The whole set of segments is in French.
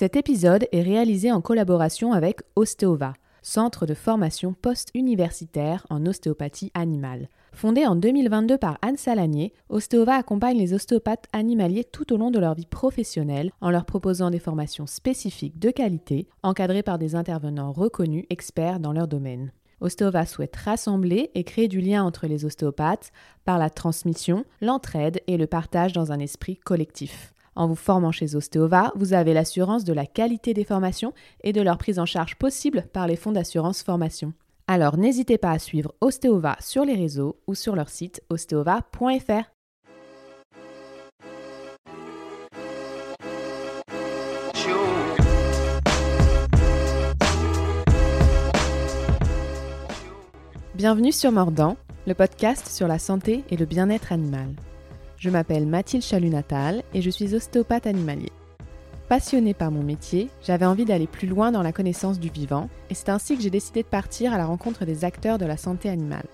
Cet épisode est réalisé en collaboration avec Ostéova, centre de formation post-universitaire en ostéopathie animale. Fondé en 2022 par Anne Salanier, Ostéova accompagne les ostéopathes animaliers tout au long de leur vie professionnelle en leur proposant des formations spécifiques de qualité, encadrées par des intervenants reconnus experts dans leur domaine. Ostéova souhaite rassembler et créer du lien entre les ostéopathes par la transmission, l'entraide et le partage dans un esprit collectif. En vous formant chez Ostéova, vous avez l'assurance de la qualité des formations et de leur prise en charge possible par les fonds d'assurance formation. Alors n'hésitez pas à suivre Ostéova sur les réseaux ou sur leur site ostéova.fr. Bienvenue sur Mordant, le podcast sur la santé et le bien-être animal. Je m'appelle Mathilde Chalut-Natal et je suis ostéopathe animalier. Passionnée par mon métier, j'avais envie d'aller plus loin dans la connaissance du vivant et c'est ainsi que j'ai décidé de partir à la rencontre des acteurs de la santé animale.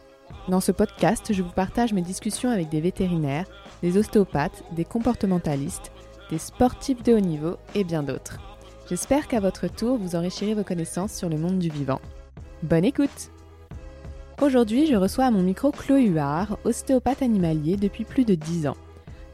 Dans ce podcast, je vous partage mes discussions avec des vétérinaires, des ostéopathes, des comportementalistes, des sportifs de haut niveau et bien d'autres. J'espère qu'à votre tour, vous enrichirez vos connaissances sur le monde du vivant. Bonne écoute Aujourd'hui, je reçois à mon micro Chloé Huard, ostéopathe animalier depuis plus de 10 ans.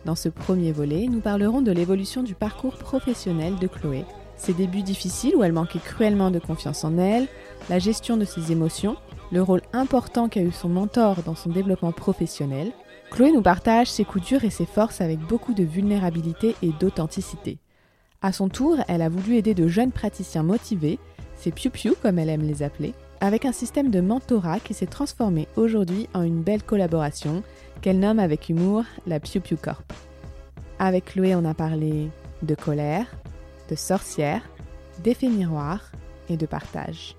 Dans ce premier volet, nous parlerons de l'évolution du parcours professionnel de Chloé, ses débuts difficiles où elle manquait cruellement de confiance en elle, la gestion de ses émotions, le rôle important qu'a eu son mentor dans son développement professionnel. Chloé nous partage ses coups durs et ses forces avec beaucoup de vulnérabilité et d'authenticité. À son tour, elle a voulu aider de jeunes praticiens motivés, ses piou-piou comme elle aime les appeler, avec un système de mentorat qui s'est transformé aujourd'hui en une belle collaboration qu'elle nomme avec humour la Piu Piu Corp. Avec Chloé, on a parlé de colère, de sorcière, d'effet miroir et de partage.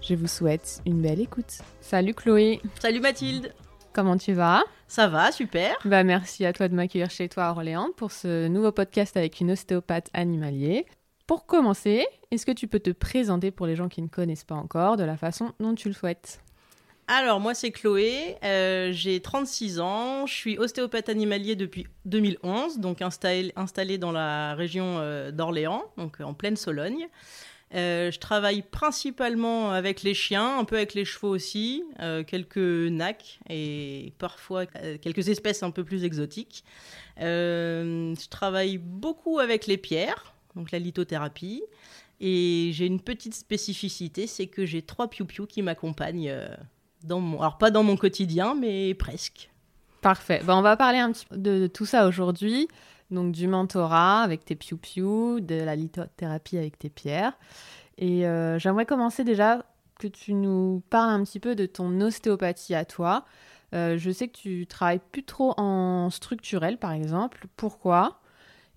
Je vous souhaite une belle écoute. Salut Chloé. Salut Mathilde. Comment tu vas? Ça va, super. Bah merci à toi de m'accueillir chez toi à Orléans pour ce nouveau podcast avec une ostéopathe animalier. Pour commencer, est-ce que tu peux te présenter pour les gens qui ne connaissent pas encore de la façon dont tu le souhaites? Alors, moi, c'est Chloé, euh, j'ai 36 ans, je suis ostéopathe animalier depuis 2011, donc installée installé dans la région euh, d'Orléans, donc en pleine Sologne. Euh, je travaille principalement avec les chiens, un peu avec les chevaux aussi, quelques nacs et parfois quelques espèces un peu plus exotiques. je travaille beaucoup avec les pierres, donc la lithothérapie. Et j'ai une petite spécificité, c'est que j'ai trois piou-piou qui m'accompagnent euh, dans mon... Alors pas dans mon quotidien, mais presque. Parfait. Ben, on va parler un petit peu de, tout ça aujourd'hui. Donc du mentorat avec tes piou-piou, de la lithothérapie avec tes pierres. Et euh, j'aimerais commencer déjà que tu nous parles un petit peu de ton ostéopathie à toi. Euh, je sais que tu travailles plus trop en structurel, par exemple. Pourquoi?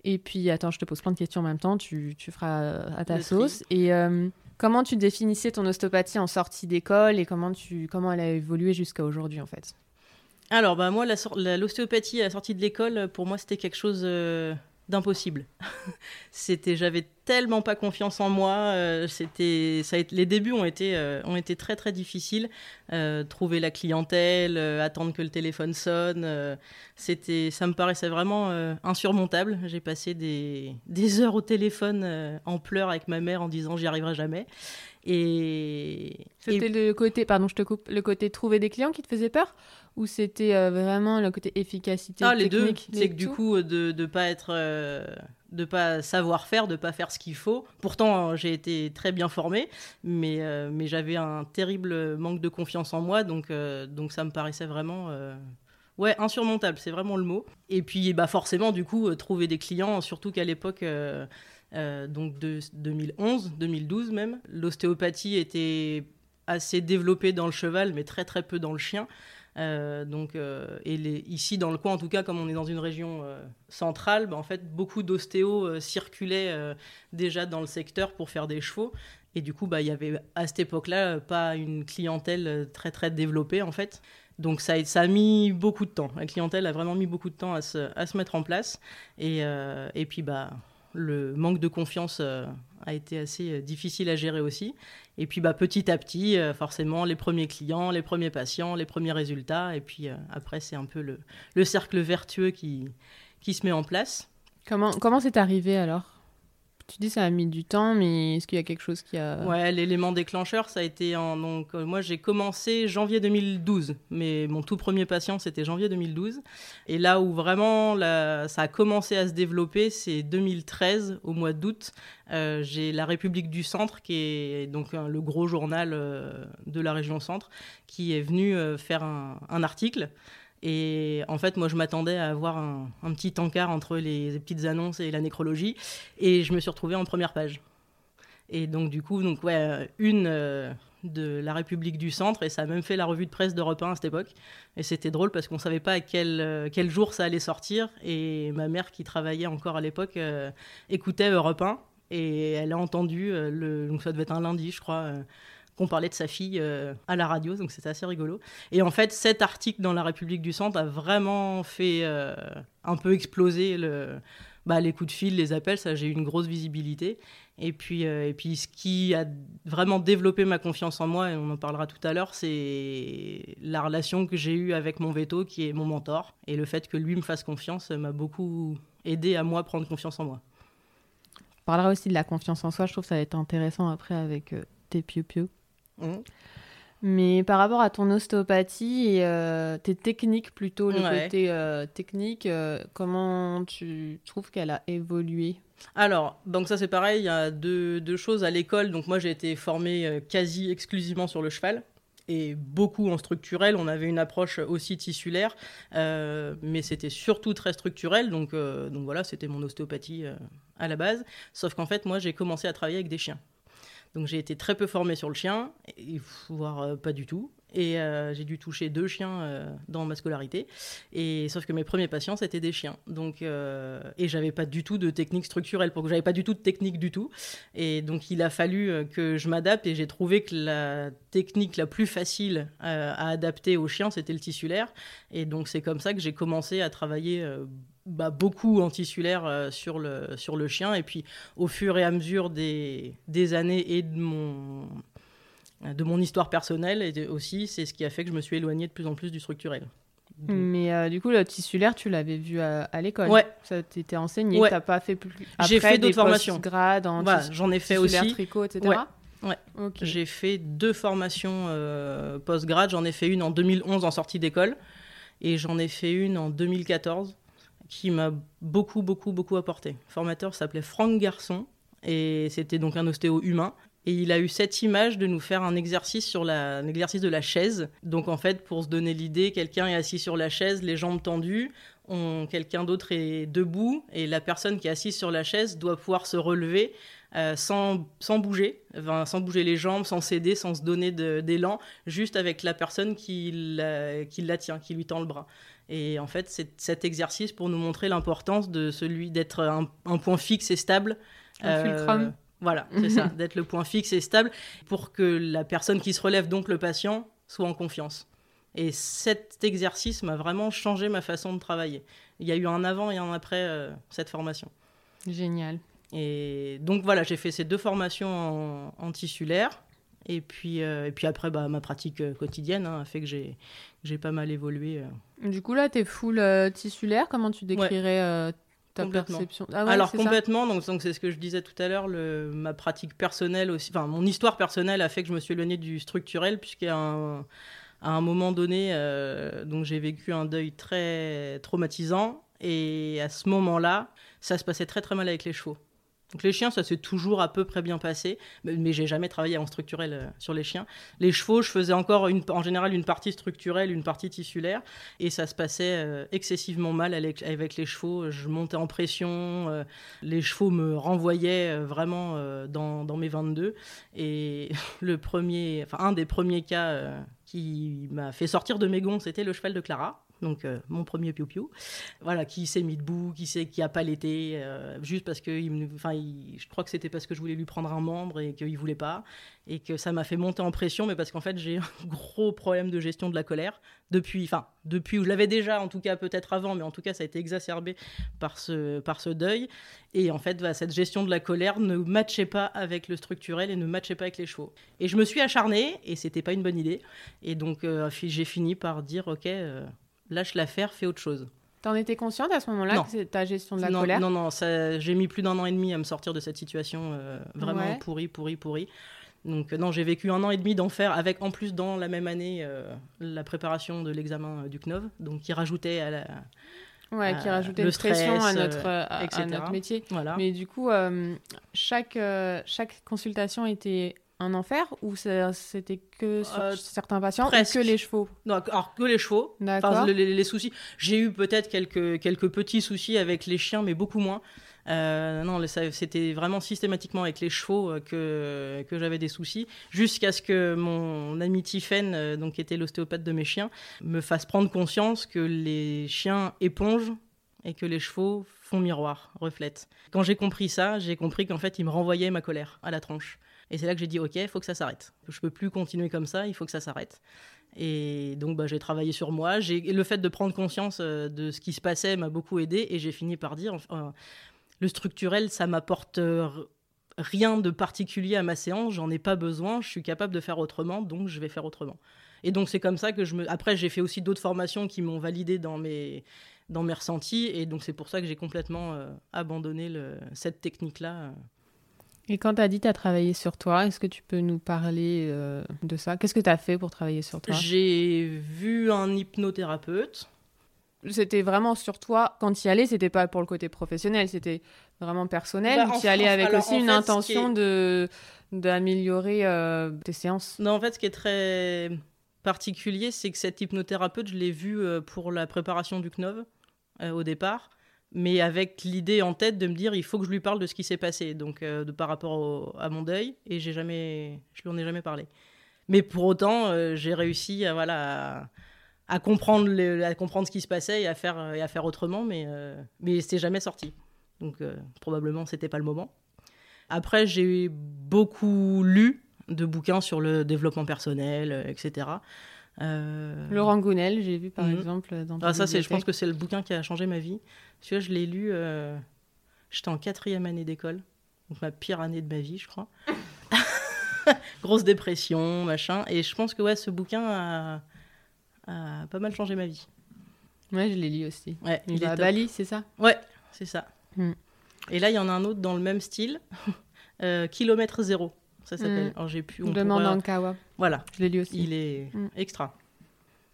Et puis, attends, je te pose plein de questions en même temps, tu, tu feras à ta sauce. Et euh, comment tu définissais ton ostéopathie en sortie d'école et comment, tu, comment elle a évolué jusqu'à aujourd'hui, en fait? Alors, bah, moi, l'ostéopathie à la sortie de l'école, pour moi, c'était quelque chose euh, d'impossible. c'était, j'avais tellement pas confiance en moi. Euh, c'était, ça les débuts ont été, euh, ont été très très difficiles. Euh, trouver la clientèle, attendre que le téléphone sonne, c'était, ça me paraissait vraiment insurmontable. J'ai passé des, des, heures au téléphone en pleurs avec ma mère en disant j'y arriverai jamais. Et c'était le côté, pardon, je te coupe, le côté trouver des clients qui te faisait peur, ou c'était vraiment le côté efficacité ah, les deux. C'est que du coup de ne pas être de pas savoir faire, de pas faire ce qu'il faut. Pourtant, j'ai été très bien formée, mais, euh, mais j'avais un terrible manque de confiance en moi, donc, euh, donc ça me paraissait vraiment euh, ouais, insurmontable, c'est vraiment le mot. Et puis bah, forcément, du coup, trouver des clients, surtout qu'à l'époque, donc de 2011, 2012 même, l'ostéopathie était assez développée dans le cheval, mais très très peu dans le chien. Euh, donc, euh, ici, dans le coin, en tout cas, comme on est dans une région euh, centrale, bah, en fait, beaucoup d'ostéos circulaient déjà dans le secteur pour faire des chevaux. Et du coup, bah, il y avait à cette époque-là pas une clientèle très très développée en fait. Donc ça, a mis beaucoup de temps. La clientèle a vraiment mis beaucoup de temps à se, à se mettre en place. Et, et puis bah, le manque de confiance a été assez difficile à gérer aussi. Et puis bah, petit à petit, euh, forcément, les premiers clients, les premiers patients, les premiers résultats. Et puis euh, après, c'est un peu le, le, cercle vertueux qui, qui se met en place. Comment comment c'est arrivé alors? Tu dis ça a mis du temps, mais est-ce qu'il y a quelque chose qui a... Ouais, l'élément déclencheur, ça a été en... Donc, euh, moi, j'ai commencé janvier 2012, mais mon tout premier patient, c'était janvier 2012. Et là où vraiment ça a commencé à se développer, c'est 2013, au mois d'août. Euh, j'ai La République du Centre, qui est donc le gros journal euh, de la région Centre, qui est venu faire un article et en fait, moi, je m'attendais à avoir un, petit encart entre les, petites annonces et la nécrologie. Et je me suis retrouvée en première page. Et donc, du coup, donc, ouais, une euh, de la République du Centre. Et ça a même fait la revue de presse d'Europe 1 à cette époque. Et c'était drôle parce qu'on ne savait pas à quel, euh, quel jour ça allait sortir. Et ma mère, qui travaillait encore à l'époque, euh, écoutait Europe 1. Et elle a entendu, donc ça devait être un lundi, je crois qu'on parlait de sa fille euh, à la radio, donc c'était assez rigolo. Et en fait, cet article dans La République du Centre a vraiment fait euh, un peu exploser le, bah, les coups de fil, les appels, ça j'ai eu une grosse visibilité. Et puis, euh, et puis ce qui a vraiment développé ma confiance en moi, et on en parlera tout à l'heure, c'est la relation que j'ai eue avec mon veto, qui est mon mentor. Et le fait que lui me fasse confiance m'a beaucoup aidé à moi prendre confiance en moi. On parlera aussi de la confiance en soi, je trouve que ça va être intéressant après avec tes piou-piou. Mmh. Mais par rapport à ton ostéopathie et euh, tes techniques plutôt, le côté euh, technique, euh, comment tu trouves qu'elle a évolué? Alors, donc ça c'est pareil, il y a deux, deux choses à l'école. Donc moi j'ai été formée quasi exclusivement sur le cheval et beaucoup en structurel. On avait une approche aussi tissulaire, mais c'était surtout très structurel. Donc, donc voilà, c'était mon ostéopathie à la base. Sauf qu'en fait, moi j'ai commencé à travailler avec des chiens. Donc j'ai été très peu formée sur le chien, voire euh, pas du tout. Et euh, j'ai dû toucher deux chiens euh, dans ma scolarité. Et sauf que mes premiers patients c'était des chiens. Donc et j'avais pas du tout de technique structurelle, pour que j'avais pas du tout de technique du tout. Et donc il a fallu que je m'adapte. Et j'ai trouvé que la technique la plus facile à adapter aux chiens c'était le tissulaire. Et donc c'est comme ça que j'ai commencé à travailler bah, beaucoup en tissulaire euh, sur, le, sur le chien. Et puis, au fur et à mesure des années et de mon, de mon histoire personnelle et aussi, c'est ce qui a fait que je me suis éloignée de plus en plus du structurel. Mais euh, du coup, le tissulaire, tu l'avais vu à, l'école. Ouais. Ça t'était enseigné. Ouais. T'as pas fait plus. J'ai fait d'autres formations. En voilà, j'en ai fait aussi. tricot, etc. Ouais. J'ai fait deux formations euh, post-grade. J'en ai fait une en 2011 en sortie d'école et j'en ai fait une en 2014 qui m'a beaucoup, beaucoup, beaucoup apporté. Le formateur s'appelait Franck Garçon et c'était donc un ostéo humain. Et il a eu cette image de nous faire un exercice sur la, un exercice de la chaise. Donc en fait, pour se donner l'idée, quelqu'un est assis sur la chaise, les jambes tendues, quelqu'un d'autre est debout et la personne qui est assise sur la chaise doit pouvoir se relever euh, sans, sans, bouger, sans bouger les jambes, sans céder, sans se donner d'élan, juste avec la personne qui la, qui la tient, qui lui tend le bras. Et en fait, c'est cet exercice pour nous montrer l'importance de celui d'être un, point fixe et stable. Un fulcrum. Euh, voilà, c'est ça, d'être le point fixe et stable pour que la personne qui se relève, donc le patient, soit en confiance. Et cet exercice m'a vraiment changé ma façon de travailler. Il y a eu un avant et un après euh, cette formation. Génial. Et donc voilà, j'ai fait ces deux formations en, tissulaire. Et puis, euh, et puis après, bah, ma pratique quotidienne hein, a fait que j'ai j'ai pas mal évolué. Euh. Du coup, là, tu es full euh, tissulaire. Comment tu décrirais euh, ta perception ah Alors, complètement. Donc, donc c'est ce que je disais tout à l'heure. Ma pratique personnelle aussi. Enfin, mon histoire personnelle a fait que je me suis éloignée du structurel, puisqu'à un, à un moment donné, donc j'ai vécu un deuil très traumatisant. Et à ce moment-là, ça se passait très très mal avec les chevaux. Donc les chiens, ça s'est toujours à peu près bien passé, mais, j'ai jamais travaillé en structurel euh, sur les chiens. Les chevaux, je faisais encore en général une partie structurelle, une partie tissulaire, et ça se passait euh, excessivement mal avec, les chevaux. Je montais en pression, euh, les chevaux me renvoyaient vraiment dans, dans, mes 22. Et le premier, enfin un des premiers cas qui m'a fait sortir de mes gonds, c'était le cheval de Clara donc euh, mon premier piou-piou, voilà, qui s'est mis debout, qui s'est, qui a pas l'été, euh, juste parce que, il, enfin, je crois que c'était parce que je voulais lui prendre un membre et qu'il voulait pas, et que ça m'a fait monter en pression, mais parce qu'en fait j'ai un gros problème de gestion de la colère depuis, enfin depuis où je l'avais déjà, en tout cas peut-être avant, mais en tout cas ça a été exacerbé par ce, par ce deuil, et en fait cette gestion de la colère ne matchait pas avec le structurel et ne matchait pas avec les chevaux. Et je me suis acharnée, et c'était pas une bonne idée, et donc euh, j'ai fini par dire ok lâche l'affaire, fais autre chose. T'en étais consciente à ce moment-là que ta gestion de la colère Non, non, j'ai mis plus d'un an et demi à me sortir de cette situation euh, vraiment pourrie, pourrie, pourrie. Donc non, j'ai vécu un an et demi d'enfer avec en plus dans la même année euh, la préparation de l'examen du CNOV, donc qui rajoutait à la, Ouais, qui rajoutait une pression à notre, à, notre métier. Voilà. Mais du coup, chaque, chaque consultation était un enfer ou c'était que sur euh, certains patients que les chevaux? Non, alors que les chevaux. Les, soucis. J'ai eu peut-être quelques, quelques petits soucis avec les chiens, mais beaucoup moins. Euh, non, c'était vraiment systématiquement avec les chevaux euh, que, que j'avais des soucis, jusqu'à ce que mon ami Tiffen, donc qui était l'ostéopathe de mes chiens, me fasse prendre conscience que les chiens épongent et que les chevaux font miroir, reflètent. Quand j'ai compris ça, j'ai compris qu'en fait, il me renvoyait ma colère à la tronche. Et c'est là que j'ai dit, OK, il faut que ça s'arrête. Je peux plus continuer comme ça, il faut que ça s'arrête. Et donc, bah, j'ai travaillé sur moi. Le fait de prendre conscience euh, de ce qui se passait m'a beaucoup aidé. Et j'ai fini par dire, le structurel, ça m'apporte euh, rien de particulier à ma séance. J'en ai pas besoin. Je suis capable de faire autrement, donc je vais faire autrement. Et donc, c'est comme ça que je me. Après, j'ai fait aussi d'autres formations qui m'ont validé dans mes dans mes ressentis. Et donc, c'est pour ça que j'ai complètement euh, abandonné cette technique-là. Et quand tu as dit que tu as travaillé sur toi, est-ce que tu peux nous parler euh, de ça? Qu'est-ce que tu as fait pour travailler sur toi? J'ai vu un hypnothérapeute. C'était vraiment sur toi. Quand tu y allais, c'était pas pour le côté professionnel, c'était vraiment personnel. Bah, tu y allais avec aussi une intention de d'améliorer euh, tes séances. Non, en fait, ce qui est très particulier, c'est que cet hypnothérapeute, je l'ai vu euh, pour la préparation du CNOV au départ mais avec l'idée en tête de me dire il faut que je lui parle de ce qui s'est passé, donc euh, de par rapport à mon deuil, et j'ai jamais, je lui en ai jamais parlé. Mais pour autant, euh, j'ai réussi à voilà à, comprendre à comprendre ce qui se passait et à faire et à faire autrement, mais euh, mais c'est jamais sorti. Donc probablement c'était pas le moment. Après j'ai beaucoup lu de bouquins sur le développement personnel, etc. Euh, Laurent Gounel, j'ai vu par mhm. exemple dans ah, ça, c'est, je pense que c'est le bouquin qui a changé ma vie. Celui-là, je l'ai lu. Euh, j'étais en quatrième année d'école, donc ma pire année de ma vie, je crois. Grosse dépression, machin. Et je pense que ouais, ce bouquin a, pas mal changé ma vie. Ouais, je l'ai lu aussi. Ouais, il, est à Bali, c'est ça? Ouais, c'est ça. Hmm. Et là, il y en a un autre dans le même style, euh, Kilomètre Zéro ça s'appelle. Mm. j'ai pu. On Demande Kawa. Voilà. Je l'ai lu aussi. Il est mm. extra.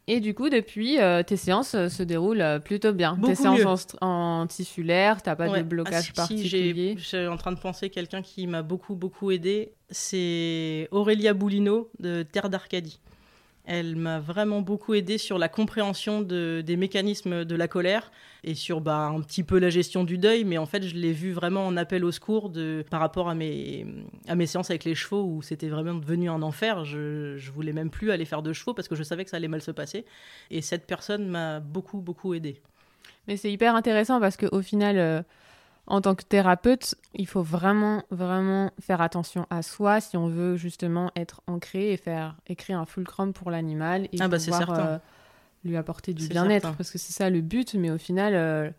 Et du coup, depuis, euh, tes séances euh, se déroulent euh, plutôt bien. tes séances en, en, tissulaire, t'as pas de blocage ah, particulier. je suis en train de penser quelqu'un qui m'a beaucoup, beaucoup aidé. C'est Aurélia Boulino de Terre d'Arcadie. Elle m'a vraiment beaucoup aidé sur la compréhension de, des mécanismes de la colère et sur bah, un petit peu la gestion du deuil, mais en fait, je l'ai vu vraiment en appel au secours de, par rapport à mes, à mes séances avec les chevaux où c'était vraiment devenu un enfer. Je, je voulais même plus aller faire de chevaux parce que je savais que ça allait mal se passer. Et cette personne m'a beaucoup, beaucoup aidé. Mais c'est hyper intéressant parce qu'au final, euh, en tant que thérapeute, il faut vraiment, vraiment faire attention à soi si on veut justement être ancré et faire écrire un fulcrum pour l'animal et ah bah pouvoir euh, lui apporter du bien-être. Parce que c'est ça le but, mais au final, euh,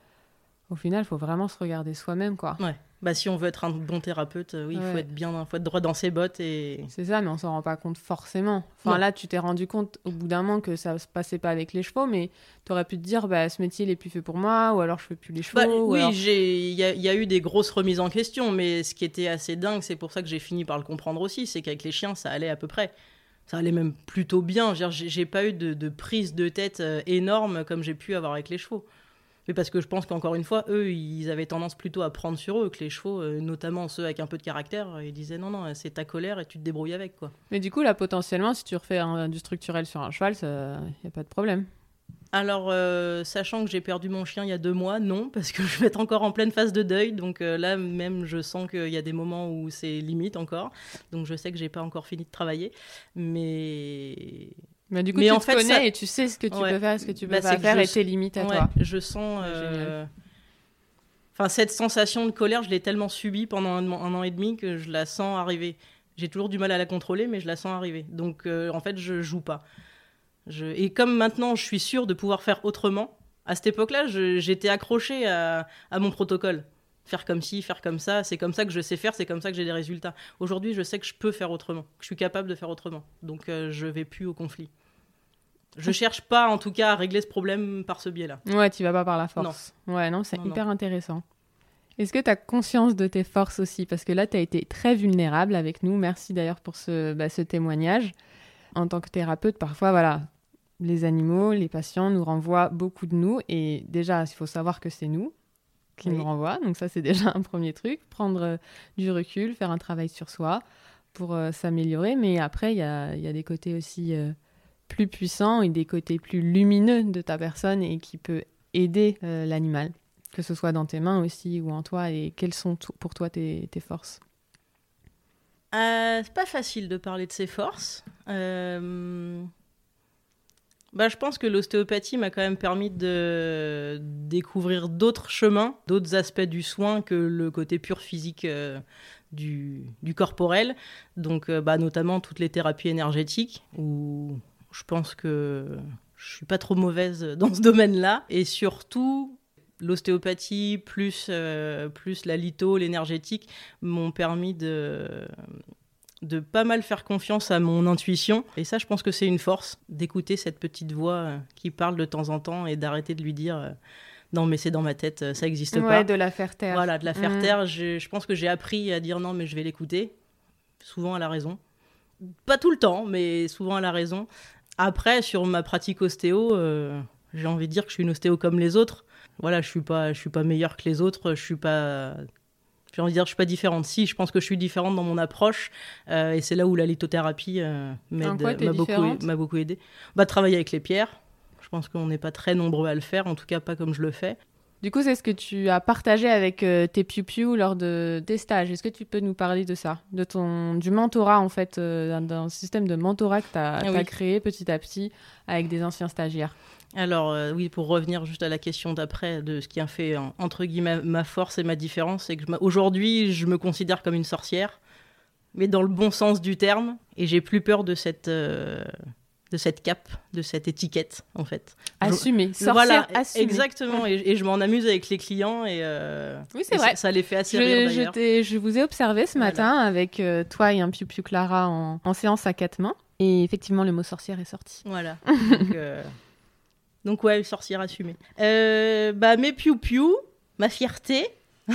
au final, il faut vraiment se regarder soi-même, quoi. Ouais. Bah, si on veut être un bon thérapeute, euh, oui, il faut être bien, faut être droit dans ses bottes et. C'est ça, mais on s'en rend pas compte forcément. Enfin, là, tu t'es rendu compte au bout d'un moment que ça se passait pas avec les chevaux, mais tu aurais pu te dire, bah, ce métier, il est plus fait pour moi, ou alors je fais plus les chevaux. Bah, oui, il y, a eu des grosses remises en question, mais ce qui était assez dingue, c'est pour ça que j'ai fini par le comprendre aussi, c'est qu'avec les chiens, ça allait à peu près. Ça allait même plutôt bien. J'ai pas eu de, de, prise de tête euh, énorme comme j'ai pu avoir avec les chevaux. Mais parce que je pense qu'encore une fois, eux, ils avaient tendance plutôt à prendre sur eux que les chevaux, euh, notamment ceux avec un peu de caractère, ils disaient non, non, c'est ta colère et tu te débrouilles avec. quoi. Mais du coup, là, potentiellement, si tu refais un, du structurel sur un cheval, il n'y a pas de problème. Alors, euh, sachant que j'ai perdu mon chien il y a deux mois, non, parce que je vais être encore en pleine phase de deuil. Donc euh, là, même, je sens qu'il y a des moments où c'est limite encore. Donc je sais que j'ai pas encore fini de travailler. Mais mais du coup, tu en te fait, connais et tu sais ce que tu peux faire, ce que tu peux bah, pas faire et tes limites à toi. Je sens. Euh, enfin, cette sensation de colère, je l'ai tellement subie pendant un, an et demi que je la sens arriver. J'ai toujours du mal à la contrôler, mais je la sens arriver. Donc, euh, en fait, je joue pas. Je... Et comme maintenant, je suis sûre de pouvoir faire autrement, à cette époque-là, j'étais accrochée à, à mon protocole faire comme ci, faire comme ça, c'est comme ça que je sais faire, c'est comme ça que j'ai des résultats. Aujourd'hui, je sais que je peux faire autrement, que je suis capable de faire autrement. Donc, euh, je vais plus au conflit. Je cherche pas, en tout cas, à régler ce problème par ce biais-là. Ouais, tu vas pas par la force. Non. Ouais, non, c'est hyper intéressant. Est-ce que tu as conscience de tes forces aussi? Parce que là, tu as été très vulnérable avec nous. Merci d'ailleurs pour ce, bah, ce témoignage. En tant que thérapeute, parfois, voilà, les animaux, les patients nous renvoient beaucoup de nous. Et déjà, il faut savoir que c'est nous qui nous renvoient. Donc ça, c'est déjà un premier truc. Prendre euh, du recul, faire un travail sur soi pour euh, s'améliorer. Mais après, il y a, y a, des côtés aussi euh, plus puissants et des côtés plus lumineux de ta personne et qui peut aider l'animal, que ce soit dans tes mains aussi ou en toi. Et quelles sont pour toi tes, forces? C'est pas facile de parler de ses forces. Bah, je pense que l'ostéopathie m'a quand même permis de découvrir d'autres chemins, d'autres aspects du soin que le côté pur physique euh, du, corporel. Donc, euh, bah, notamment toutes les thérapies énergétiques, où je pense que je suis pas trop mauvaise dans ce domaine-là. Et surtout, l'ostéopathie plus, euh, plus la litho, l'énergétique m'ont permis de de pas mal faire confiance à mon intuition. Et ça, je pense que c'est une force d'écouter cette petite voix euh, qui parle de temps en temps et d'arrêter de lui dire euh, non, mais c'est dans ma tête, ça n'existe ouais, pas. de la faire taire. Voilà, de la faire mmh. taire. Je, je, pense que j'ai appris à dire non, mais je vais l'écouter. Souvent à la raison. Pas tout le temps, mais souvent à la raison. Après, sur ma pratique ostéo, j'ai envie de dire que je suis une ostéo comme les autres. Voilà, je suis pas, je suis pas meilleure que les autres. Je suis pas j'ai envie de dire, je suis pas différente. Si, je pense que je suis différente dans mon approche, euh, et c'est là où la lithothérapie euh, m'a beaucoup, beaucoup aidé. Bah, travailler avec les pierres. Je pense qu'on n'est pas très nombreux à le faire, en tout cas pas comme je le fais. Du coup, c'est ce que tu as partagé avec euh, tes piou lors de tes stages. Est-ce que tu peux nous parler de ça, de ton du mentorat en fait, euh, d'un système de mentorat que tu as, ah créé petit à petit avec des anciens stagiaires? Alors euh, oui, pour revenir juste à la question d'après, de ce qui a fait entre guillemets ma force et ma différence, c'est que aujourd'hui je me considère comme une sorcière, mais dans le bon sens du terme, et j'ai plus peur de cette euh, de cette cape, de cette étiquette en fait. Assumer, voilà, exactement, et, je m'en amuse avec les clients et euh, oui c'est vrai, ça, les fait assez rire d'ailleurs. Je, vous ai observé ce matin avec toi et un piu piu Clara en, en, séance à quatre mains, et effectivement le mot sorcière est sorti. Voilà. Donc, donc ouais, sorcière assumée. Euh, bah mes piou piou, ma fierté.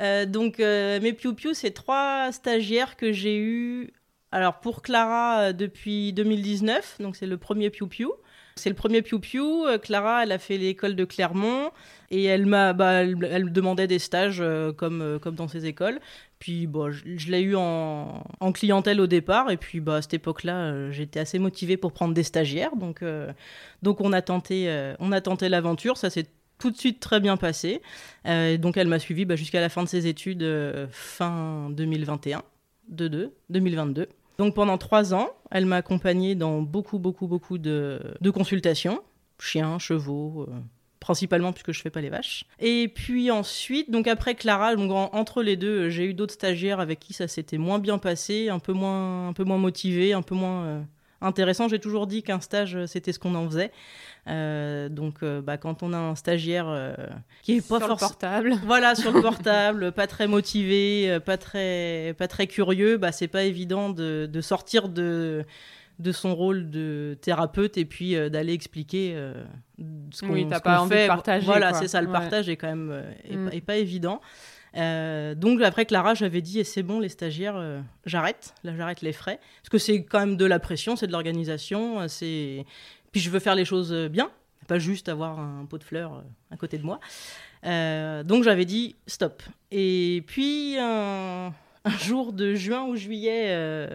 Euh, donc euh, mes piou piou, c'est trois stagiaires que j'ai eu. Alors pour Clara depuis 2019, donc c'est le premier piou piou. C'est le premier piou piou. Clara, elle a fait l'école de Clermont et elle m'a, bah, elle, demandait des stages comme comme dans ses écoles. Puis bon, je, l'ai eu en, clientèle au départ, et puis bah, à cette époque-là, euh, j'étais assez motivée pour prendre des stagiaires. Donc, euh, donc on a tenté, euh, on a tenté l'aventure, ça s'est tout de suite très bien passé. donc elle m'a suivi bah, jusqu'à la fin de ses études, fin 2021, 2022. Donc pendant trois ans, elle m'a accompagnée dans beaucoup, beaucoup, beaucoup de, consultations, chiens, chevaux principalement puisque je fais pas les vaches. Et puis ensuite, donc après Clara, donc entre les deux, j'ai eu d'autres stagiaires avec qui ça s'était moins bien passé, un peu moins, un peu moins motivé, un peu moins euh, intéressant. J'ai toujours dit qu'un stage, euh, c'était ce qu'on en faisait. Euh, donc, bah, quand on a un stagiaire qui est pas sur le portable, voilà, sur le portable, pas très motivé, pas très, pas très curieux, bah, c'est pas évident de, de sortir de de son rôle de thérapeute et puis euh, d'aller expliquer euh, ce qu'on oui, pas envie fait. De partager, voilà, c'est ça, le partage est quand même euh, mm. pas, évident. Donc après Clara, j'avais dit, et c'est bon, les stagiaires, j'arrête, là j'arrête les frais, parce que c'est quand même de la pression, c'est de l'organisation, c'est... Puis je veux faire les choses bien, pas juste avoir un pot de fleurs à côté de moi. donc j'avais dit, stop. Et puis un jour de juin ou juillet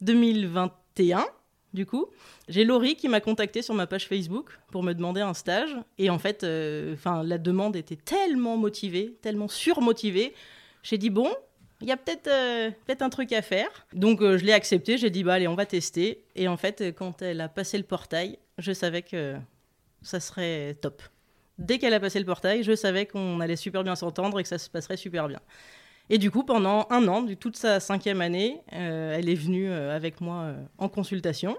2021, du coup. J'ai Laurie qui m'a contacté sur ma page Facebook pour me demander un stage. Et en fait, euh, enfin, la demande était tellement motivée, tellement surmotivée. J'ai dit, bon, il y a peut-être euh, peut un truc à faire. Donc euh, je l'ai accepté, j'ai dit, bah allez, on va tester. Et en fait, quand elle a passé le portail, je savais que ça serait top. Dès qu'elle a passé le portail, je savais qu'on allait super bien s'entendre et que ça se passerait super bien. Et du coup, pendant un an, du toute sa cinquième année, euh, elle est venue euh, avec moi euh, en consultation.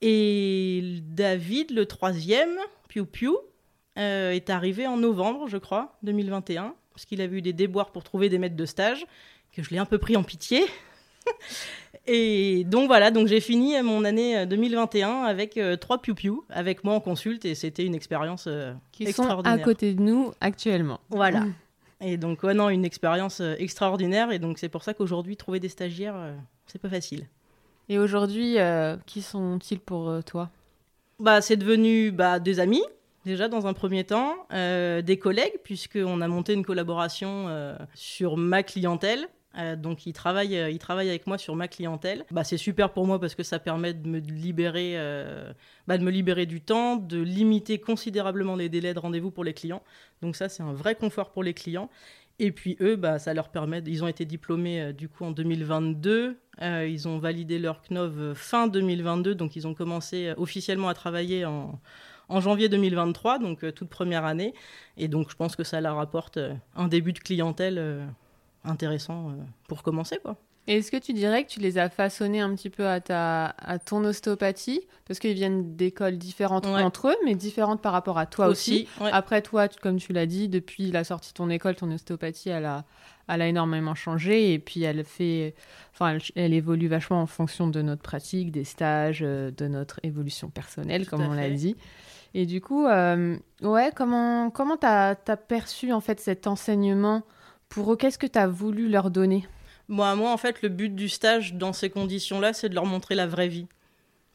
Et David, le troisième, Piu Piu, est arrivé en novembre, je crois, 2021, parce qu'il avait eu des déboires pour trouver des maîtres de stage, que je l'ai un peu pris en pitié. Et donc voilà, donc j'ai fini mon année 2021 avec trois piou avec moi en consulte et c'était une expérience qui extraordinaire. sont à côté de nous actuellement. Voilà. Mm. Et donc ouais, non, une expérience extraordinaire et donc c'est pour ça qu'aujourd'hui trouver des stagiaires c'est pas facile. Et aujourd'hui, qui sont-ils pour toi? Bah, c'est devenu bah, des amis, déjà dans un premier temps, euh, des collègues, puisqu'on a monté une collaboration euh, sur ma clientèle. Euh, donc ils travaillent, ils travaillent avec moi sur ma clientèle. Bah, c'est super pour moi parce que ça permet de me libérer, bah, de me libérer du temps, de limiter considérablement les délais de rendez-vous pour les clients. Donc ça c'est un vrai confort pour les clients. Et puis eux, bah, ça leur permet, ils ont été diplômés du coup en 2022. Euh, ils ont validé leur CNOV euh, fin 2022, donc ils ont commencé euh, officiellement à travailler en, janvier 2023, donc toute première année. Et donc je pense que ça leur apporte un début de clientèle intéressant pour commencer. quoi. Et est-ce que tu dirais que tu les as façonnés un petit peu à, ta, à ton ostéopathie? Parce qu'ils viennent d'écoles différentes entre eux, mais différentes par rapport à toi aussi. Après, toi, comme tu l'as dit, depuis la sortie de ton école, ton ostéopathie, elle a, elle a énormément changé et puis elle fait, enfin, elle, évolue vachement en fonction de notre pratique, des stages, euh, de notre évolution personnelle, comme on l'a dit. Et du coup, euh, ouais, comment comment t'as as perçu en fait cet enseignement pour eux Qu'est-ce que tu as voulu leur donner? Moi, moi, en fait, le but du stage dans ces conditions-là, c'est de leur montrer la vraie vie.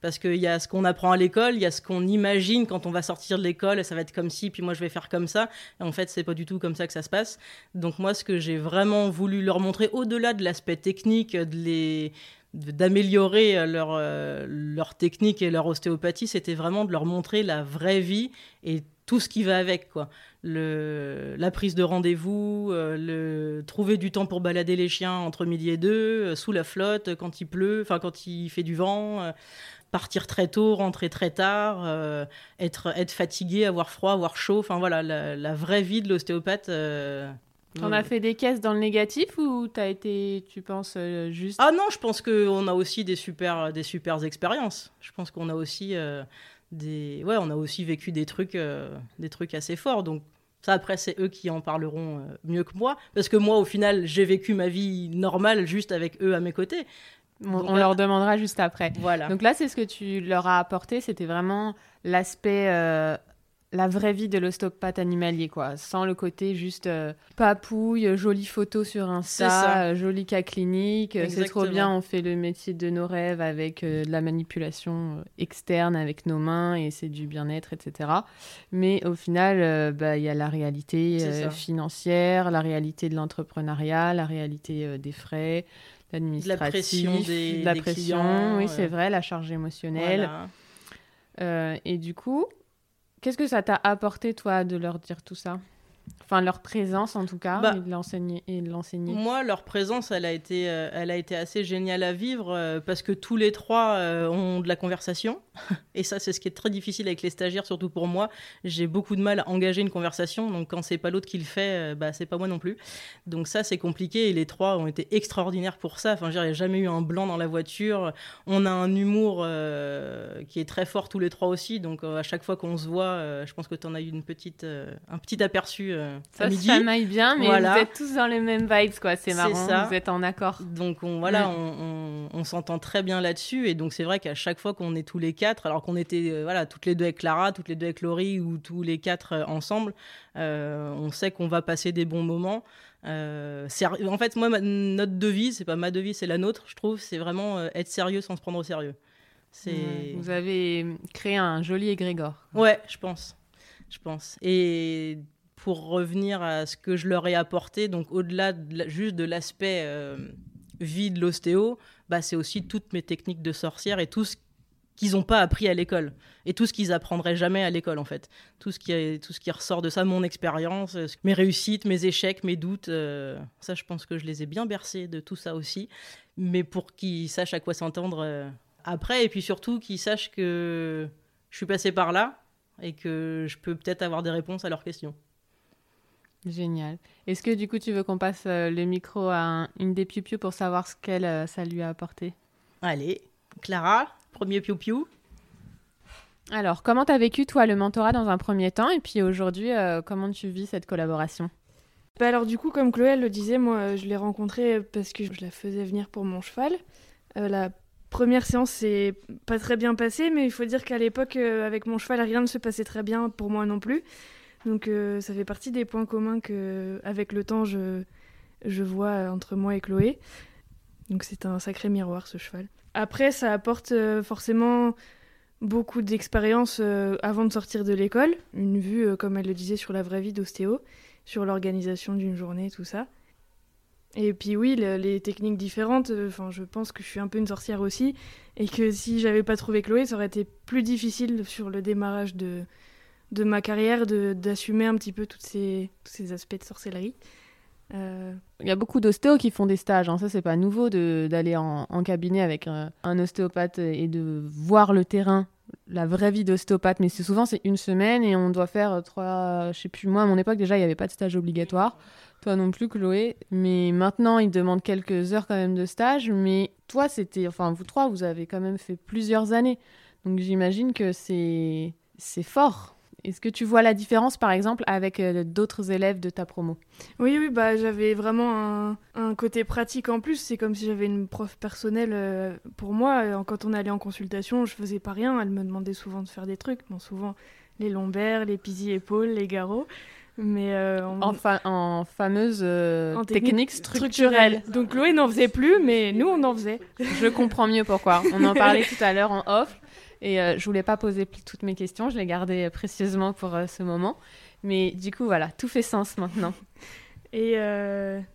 Parce qu'il y a ce qu'on apprend à l'école, il y a ce qu'on imagine quand on va sortir de l'école, ça va être comme ci, puis moi je vais faire comme ça. En fait, c'est pas du tout comme ça que ça se passe. Donc moi, ce que j'ai vraiment voulu leur montrer, au-delà de l'aspect technique, d'améliorer leur, euh, leur technique et leur ostéopathie, c'était vraiment de leur montrer la vraie vie et tout ce qui va avec, quoi. Le, la prise de rendez-vous, euh, le trouver du temps pour balader les chiens entre midi et deux, euh, sous la flotte, quand il pleut, enfin quand il fait du vent, partir très tôt, rentrer très tard, euh, être, être fatigué, avoir froid, avoir chaud. Enfin voilà, la, vraie vie de l'ostéopathe. Euh, T'en as fait des caisses dans le négatif ou t'as été, tu penses, euh, juste? Ah non, je pense qu'on a aussi des super, des super expériences. Je pense qu'on a aussi des, ouais, on a aussi vécu des trucs, des trucs assez forts. Donc ça, après, c'est eux qui en parleront mieux que moi. Parce que moi, au final, j'ai vécu ma vie normale juste avec eux à mes côtés. On, leur demandera juste après. Voilà. Donc là, c'est ce que tu leur as apporté, c'était vraiment l'aspect, euh, la vraie vie de l'ostéopathe animalier, quoi. Sans le côté juste euh, papouille, jolie photo sur Insta, euh, joli cas clinique, c'est trop bien, on fait le métier de nos rêves avec de la manipulation externe avec nos mains et c'est du bien-être, etc. Mais au final, bah, il y a la réalité financière, la réalité de l'entrepreneuriat, la réalité des frais la pression des, la pression, oui, c'est euh, vrai, la charge émotionnelle. Euh, et du coup, qu'est-ce que ça t'a apporté, toi, de leur dire tout ça? Enfin, leur présence en tout cas, bah, et de l'enseigner. Moi, leur présence, elle a été, euh, elle a été assez géniale à vivre euh, parce que tous les trois euh, ont de la conversation. Et ça, c'est ce qui est très difficile avec les stagiaires, surtout pour moi. J'ai beaucoup de mal à engager une conversation. Donc, quand c'est pas l'autre qui le fait, bah, c'est pas moi non plus. Donc, ça, c'est compliqué. Et les trois ont été extraordinaires pour ça. Enfin, a jamais eu un blanc dans la voiture. On a un humour qui est très fort tous les trois aussi. Donc, à chaque fois qu'on se voit, je pense que tu en as eu une petite, un petit aperçu ça se maille bien, mais vous êtes tous dans les mêmes vibes, quoi. C'est marrant, vous êtes en accord. Donc on, voilà, on, s'entend très bien là-dessus. Et donc c'est vrai qu'à chaque fois qu'on est tous les quatre, alors qu'on était euh, voilà toutes les deux avec Clara, toutes les deux avec Laurie ou tous les quatre euh, ensemble, on sait qu'on va passer des bons moments. en fait, moi, notre devise, c'est pas ma devise, c'est la nôtre, je trouve, c'est vraiment être sérieux sans se prendre au sérieux. Vous avez créé un joli égrégore. Ouais, je pense. Je pense. Et pour revenir à ce que je leur ai apporté, donc au-delà juste de l'aspect euh, vie de l'ostéo, bah, c'est aussi toutes mes techniques de sorcière et tout ce qu'ils n'ont pas appris à l'école et tout ce qu'ils apprendraient jamais à l'école en fait. Tout ce, qui ressort de ça, mon expérience, euh, mes réussites, mes échecs, mes doutes, euh, ça je pense que je les ai bien bercés de tout ça aussi, mais pour qu'ils sachent à quoi s'entendre après et puis surtout qu'ils sachent que je suis passé par là et que je peux peut-être avoir des réponses à leurs questions. Génial. Est-ce que du coup tu veux qu'on passe euh, le micro à une des piou pour savoir ce qu'elle euh, ça lui a apporté? Allez, Clara, premier piou Alors, comment tu as vécu toi le mentorat dans un premier temps? Et puis aujourd'hui, euh, comment tu vis cette collaboration? Bah alors du coup, comme Chloé le disait, moi je l'ai rencontrée parce que je la faisais venir pour mon cheval. Euh, la première séance s'est pas très bien passée, mais il faut dire qu'à l'époque, euh, avec mon cheval, rien ne se passait très bien pour moi non plus. Donc euh, ça fait partie des points communs que, avec le temps, je, je vois entre moi et Chloé. Donc c'est un sacré miroir ce cheval. Après, ça apporte forcément beaucoup d'expérience avant de sortir de l'école, une vue, comme elle le disait, sur la vraie vie d'ostéo sur l'organisation d'une journée, tout ça. Et puis oui, les techniques différentes, euh, je pense que je suis un peu une sorcière aussi, et que si j'avais pas trouvé Chloé, ça aurait été plus difficile sur le démarrage de, de ma carrière d'assumer un petit peu ces, tous ces aspects de sorcellerie. Euh, Il y a beaucoup d'ostéos qui font des stages, hein. ça c'est pas nouveau d'aller en, cabinet avec euh, un ostéopathe et de voir le terrain la vraie vie d'ostéopathe, mais c'est souvent c'est une semaine et on doit faire trois, je sais plus moi à mon époque déjà il n'y avait pas de stage obligatoire, toi non plus Chloé, mais maintenant ils demandent quelques heures quand même de stage, mais toi c'était, enfin vous trois vous avez quand même fait plusieurs années, donc j'imagine que c'est fort est-ce que tu vois la différence, par exemple, avec euh, d'autres élèves de ta promo? Oui, oui, bah, j'avais vraiment un, côté pratique en plus. C'est comme si j'avais une prof personnelle euh, pour moi. Euh, quand on allait en consultation, je faisais pas rien. Elle me demandait souvent de faire des trucs. Bon, souvent les lombaires, les pisi-épaules, les garrots. Mais en, en, fameuse technique, structurelle. Donc Chloé n'en faisait plus, mais nous on en faisait. Je comprends mieux pourquoi. On en parlait tout à l'heure en off. Et euh, je voulais pas poser toutes mes questions, je les gardais euh, précieusement pour euh, ce moment. Mais du coup, voilà, tout fait sens maintenant. Et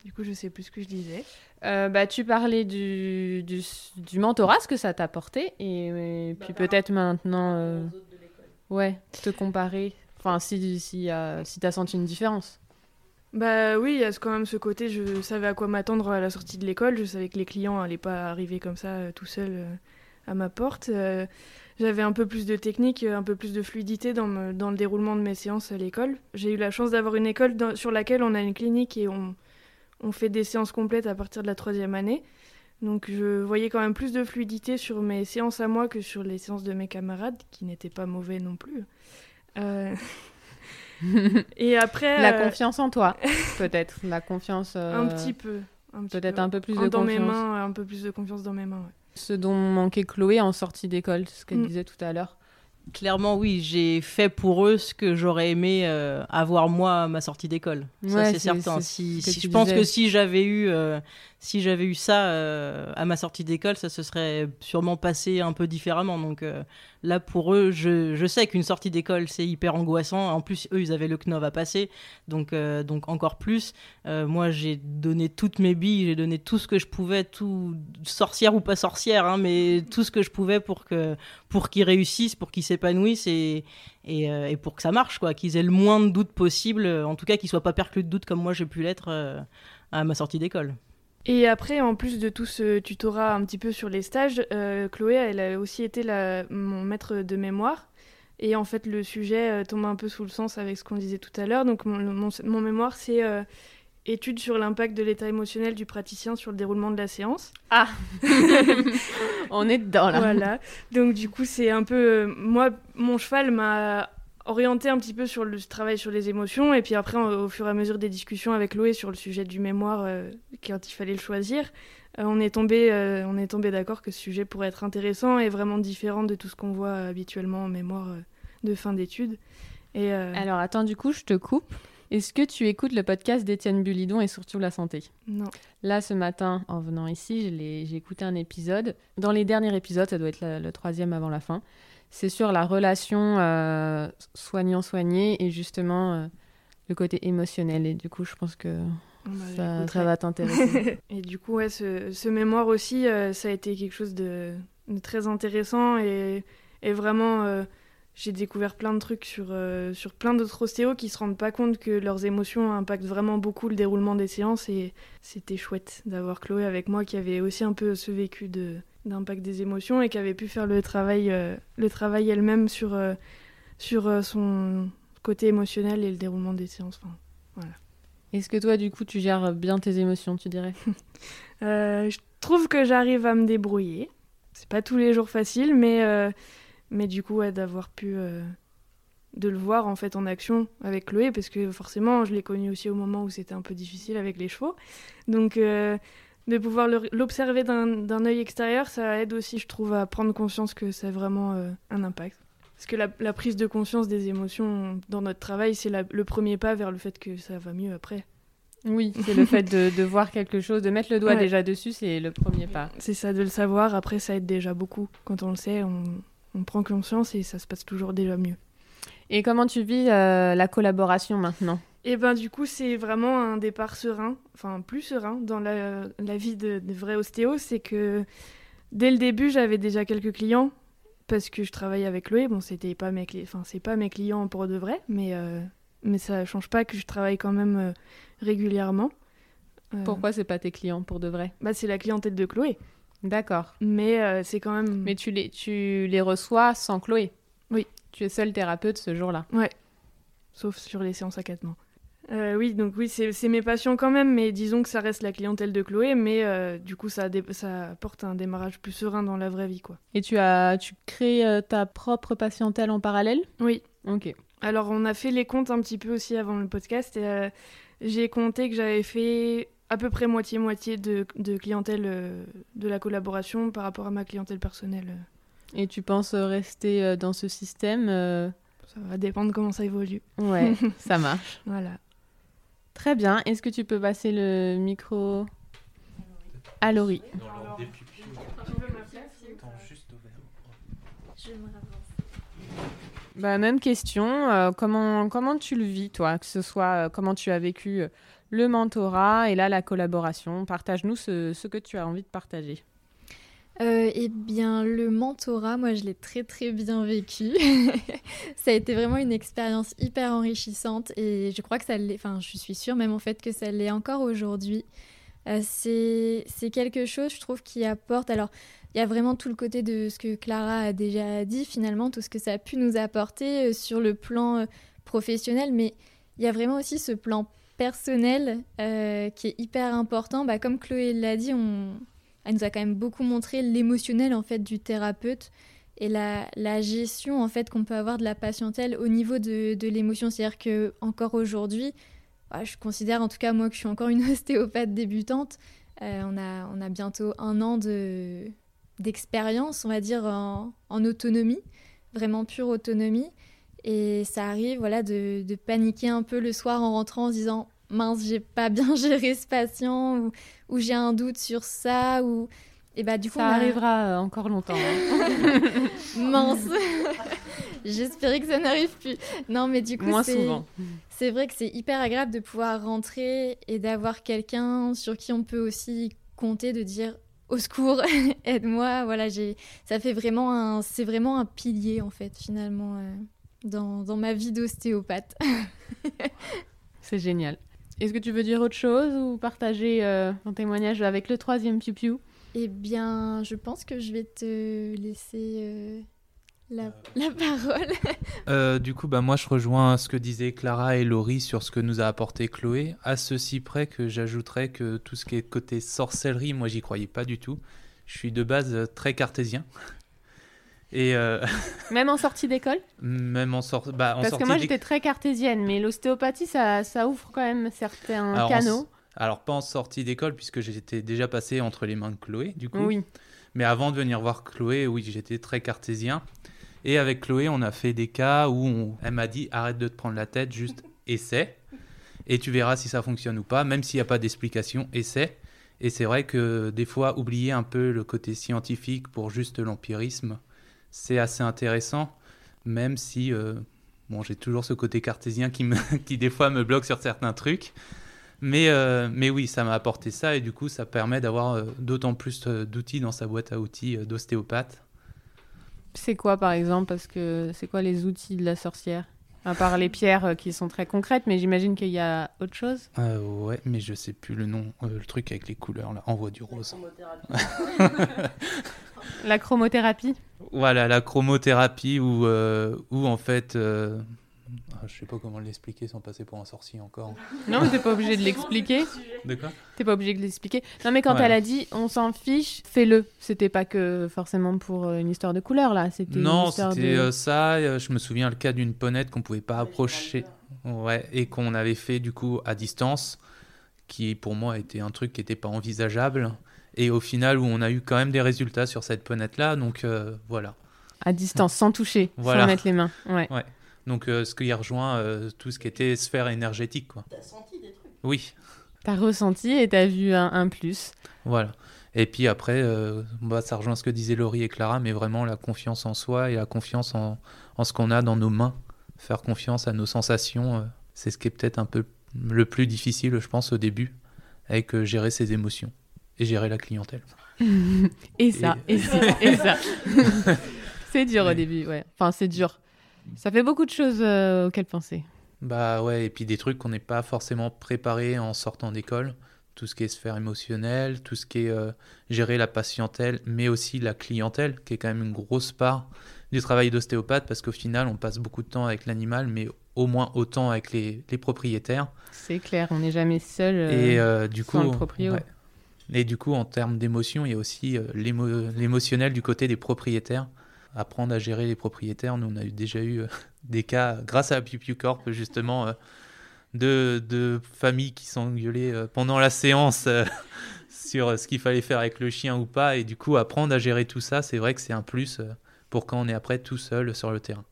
du coup, je sais plus ce que je disais. bah, tu parlais du, du, du, mentorat, ce que ça t'a apporté. Et, puis peut-être maintenant, ouais, te comparer. Enfin, si, si, si tu as senti une différence. Bah oui, il y a quand même ce côté, je savais à quoi m'attendre à la sortie de l'école. Je savais que les clients n'allaient pas arriver comme ça tout seuls à ma porte j'avais un peu plus de technique, un peu plus de fluidité dans, le déroulement de mes séances à l'école. J'ai eu la chance d'avoir une école sur laquelle on a une clinique et on, fait des séances complètes à partir de la troisième année. Donc je voyais quand même plus de fluidité sur mes séances à moi que sur les séances de mes camarades, qui n'étaient pas mauvais non plus. Euh, et après... La euh, confiance en toi, peut-être. La confiance... Un petit peu. Peut-être un peu plus de dans confiance. mes mains, un peu plus de confiance dans mes mains. Ce dont manquait Chloé en sortie d'école, ce qu'elle mm. disait tout à l'heure. Clairement, oui, j'ai fait pour eux ce que j'aurais aimé euh, avoir moi à ma sortie d'école. ça, c'est certain. Si, je pense que si j'avais eu, euh, si j'avais eu ça euh, à ma sortie d'école, ça se serait sûrement passé un peu différemment. Donc là, pour eux, je, je sais qu'une sortie d'école, c'est hyper angoissant. En plus, eux, ils avaient le CNOV à passer, donc, donc encore plus. moi, j'ai donné toutes mes billes, j'ai donné tout ce que je pouvais, tout sorcière ou pas sorcière, hein, mais tout ce que je pouvais pour que pour qu'ils réussissent, pour qu'ils s'épanouissent et, et, et, pour que ça marche, quoi, qu'ils aient le moins de doutes possible, en tout cas qu'ils soient pas perclus de doutes comme moi j'ai pu l'être à ma sortie d'école. Et après, en plus de tout ce tutorat un petit peu sur les stages, euh, Chloé, elle a aussi été mon maître de mémoire. Et en fait, le sujet euh, tombe un peu sous le sens avec ce qu'on disait tout à l'heure. Donc, mon, mémoire, c'est euh, étude sur l'impact de l'état émotionnel du praticien sur le déroulement de la séance. Ah On est dedans là. Voilà. Donc, du coup, c'est un peu. moi, mon cheval m'a orienté un petit peu sur le travail sur les émotions et puis après au fur et à mesure des discussions avec Loé sur le sujet du mémoire euh, quand il fallait le choisir euh, on est tombé euh, on est tombé d'accord que ce sujet pourrait être intéressant et vraiment différent de tout ce qu'on voit habituellement en mémoire de fin d'études et alors attends du coup je te coupe est-ce que tu écoutes le podcast d'Étienne Bulidon et surtout la santé? Non. Là, ce matin, en venant ici, j'ai écouté un épisode. Dans les derniers épisodes, ça doit être le troisième avant la fin c'est sur la relation euh, soignant-soigné et justement euh, le côté émotionnel. Et du coup, je pense que bah, ça, va t'intéresser. et du coup, ouais, ce, mémoire aussi, euh, ça a été quelque chose de, très intéressant et, et vraiment, j'ai découvert plein de trucs sur, sur plein d'autres ostéos qui se rendent pas compte que leurs émotions impactent vraiment beaucoup le déroulement des séances et c'était chouette d'avoir Chloé avec moi qui avait aussi un peu ce vécu de d'impact des émotions et qui avait pu faire le travail, euh, le travail elle-même sur, euh, sur euh, son côté émotionnel et le déroulement des séances. voilà. Est-ce que toi, du coup, tu gères bien tes émotions, tu dirais? Je trouve que j'arrive à me débrouiller. C'est pas tous les jours facile, mais, mais du coup, ouais, d'avoir pu de le voir en fait en action avec Chloé, parce que forcément, je l'ai connu aussi au moment où c'était un peu difficile avec les chevaux. Donc, euh, de pouvoir l'observer d'un œil extérieur, ça aide aussi, je trouve, à prendre conscience que ça a vraiment euh, un impact. Parce que la, prise de conscience des émotions dans notre travail, c'est le premier pas vers le fait que ça va mieux après. Oui, c'est le fait de, voir quelque chose, de mettre le doigt déjà dessus, c'est le premier pas. C'est ça, de le savoir. Après, ça aide déjà beaucoup. Quand on le sait, on, on prend conscience et ça se passe toujours déjà mieux. Et comment tu vis euh, la collaboration maintenant? Et eh ben du coup c'est vraiment un départ serein, enfin plus serein dans la, vie de, de vrai ostéo, c'est que dès le début j'avais déjà quelques clients parce que je travaille avec Loé. Bon c'était pas mes enfin c'est pas mes clients pour de vrai, mais euh, mais ça change pas que je travaille quand même euh, régulièrement. Pourquoi c'est pas tes clients pour de vrai? Bah c'est la clientèle de Chloé. D'accord. Mais c'est quand même. Mais tu les tu les reçois sans Chloé. Oui. Tu es seul thérapeute ce jour-là. Ouais. Sauf sur les séances à quatre mains. Euh, oui, donc oui, c'est mes patients quand même, mais disons que ça reste la clientèle de Chloé, mais euh, du coup, ça, ça apporte un démarrage plus serein dans la vraie vie, quoi. Et tu as, tu crées euh, ta propre patientèle en parallèle? Oui. Ok. Alors, on a fait les comptes un petit peu aussi avant le podcast, et j'ai compté que j'avais fait à peu près moitié-moitié de, de, clientèle de la collaboration par rapport à ma clientèle personnelle. Et tu penses rester euh, dans ce système euh? Ça va dépendre comment ça évolue. Ouais, ça marche. Voilà. Très bien. Est-ce que tu peux passer le micro à Laurie? Bah, même question. Euh, comment, comment tu le vis, toi? Que ce soit comment tu as vécu le mentorat et là la collaboration. Partage-nous ce, que tu as envie de partager. Euh, eh bien, le mentorat, moi, je l'ai très très bien vécu. ça a été vraiment une expérience hyper enrichissante et je crois que ça l'est, enfin, je suis sûre même en fait que ça l'est encore aujourd'hui. Euh, c'est quelque chose, je trouve, qui apporte. Alors, il y a vraiment tout le côté de ce que Clara a déjà dit, finalement, tout ce que ça a pu nous apporter euh, sur le plan professionnel, mais il y a vraiment aussi ce plan personnel qui est hyper important. Bah, comme Chloé l'a dit, elle nous a quand même beaucoup montré l'émotionnel en fait du thérapeute et la, gestion en fait qu'on peut avoir de la patientèle au niveau de, l'émotion. C'est-à-dire que encore aujourd'hui, bah, je considère en tout cas moi que je suis encore une ostéopathe débutante. Euh, on, a, on a bientôt un an de, d'expérience, on va dire, en, autonomie, vraiment pure autonomie. Et ça arrive voilà, de, de, paniquer un peu le soir en rentrant en se disant mince, j'ai pas bien géré ce patient, ou, ou j'ai un doute sur ça, ou. Et bah, du coup, ça arrivera euh, encore longtemps. Hein. mince. J'espérais que ça n'arrive plus. Non, mais du coup, moins souvent. C'est vrai que c'est hyper agréable de pouvoir rentrer et d'avoir quelqu'un sur qui on peut aussi compter, de dire au secours, aide-moi. Voilà, j'ai. Ça fait vraiment un. C'est vraiment un pilier en fait, finalement, euh, dans, dans ma vie d'ostéopathe. c'est génial. Est-ce que tu veux dire autre chose ou partager euh, ton témoignage avec le troisième piou Eh bien, je pense que je vais te laisser euh, la, euh. parole. du coup, bah, moi, je rejoins ce que disaient Clara et Laurie sur ce que nous a apporté Chloé, à ceci près que j'ajouterais que tout ce qui est côté sorcellerie, moi, j'y croyais pas du tout. Je suis de base très cartésien. Et euh, Même en sortie d'école Même en, sortie bah, Parce que moi j'étais très cartésienne, mais l'ostéopathie ça, ça, ouvre quand même certains canaux. Alors pas en sortie d'école, puisque j'étais déjà passé entre les mains de Chloé, du coup. Oui. Mais avant de venir voir Chloé, oui, j'étais très cartésien. Et avec Chloé, on a fait des cas où elle m'a dit arrête de te prendre la tête, juste essaie. Et tu verras si ça fonctionne ou pas, même s'il n'y a pas d'explication, essaie. Et c'est vrai que des fois, oublier un peu le côté scientifique pour juste l'empirisme, c'est assez intéressant, même si euh, bon, j'ai toujours ce côté cartésien qui, me, qui des fois me bloque sur certains trucs. Mais, euh, mais oui, ça m'a apporté ça et du coup, ça permet d'avoir euh, d'autant plus d'outils dans sa boîte à outils d'ostéopathe. C'est quoi par exemple Parce que c'est quoi les outils de la sorcière? À part les pierres qui sont très concrètes, mais j'imagine qu'il y a autre chose? ouais, mais je sais plus le nom, le truc avec les couleurs là, envoie du rose. La chromothérapie Voilà, la chromothérapie où, euh, où en fait, euh, je sais pas comment l'expliquer sans passer pour un sorcier encore. Non, mais t'es pas obligé de l'expliquer. De quoi? T'es pas obligé de l'expliquer. Non, mais quand Ouais. elle a dit on s'en fiche, fais-le. C'était pas que forcément pour euh, une histoire de couleur là. C'était Non, c'était de... euh, ça. Je me souviens le cas d'une ponette qu'on pouvait pas approcher. Ouais, et qu'on avait fait du coup à distance, qui pour moi était un truc qui n'était pas envisageable. Et au final, où on a eu quand même des résultats sur cette ponette-là. Donc euh, voilà. à distance, sans toucher, Voilà. sans mettre les mains. Ouais. Donc euh, ce qui rejoint euh, tout ce qui était sphère énergétique. Quoi. T'as senti des trucs? Oui, T'as ressenti et t'as vu un, un plus. voilà. Et puis après, euh, bah, ça rejoint ce que disaient Laurie et Clara, mais vraiment la confiance en soi et la confiance en, en ce qu'on a dans nos mains. Faire confiance à nos sensations, euh, c'est ce qui est peut-être un peu le plus difficile, je pense, au début, avec euh, gérer ses émotions et gérer la clientèle. Et ça, et, ça, et ça. c'est dur au début, ouais. Enfin, c'est dur. Ça fait beaucoup de choses euh, auxquelles penser. Bah ouais, et puis des trucs qu'on n'est pas forcément préparé en sortant d'école. Tout ce qui est sphère émotionnelle, tout ce qui est euh, gérer la patientèle, mais aussi la clientèle, qui est quand même une grosse part du travail d'ostéopathe, parce qu'au final, on passe beaucoup de temps avec l'animal, mais au moins autant avec les, les propriétaires. C'est clair, on n'est jamais seul. euh, et euh, du coup, le proprio. ouais. Et du coup, en termes d'émotion, il y a aussi euh, l'émo- l'émotionnel du côté des propriétaires. Apprendre à gérer les propriétaires. Nous, on a déjà eu euh, des cas, grâce à Piu Corp, justement, euh, de, familles qui s'engueulaient euh, pendant la séance sur ce qu'il fallait faire avec le chien ou pas. Et du coup, apprendre à gérer tout ça, c'est vrai que c'est un plus pour quand on est après tout seul sur le terrain.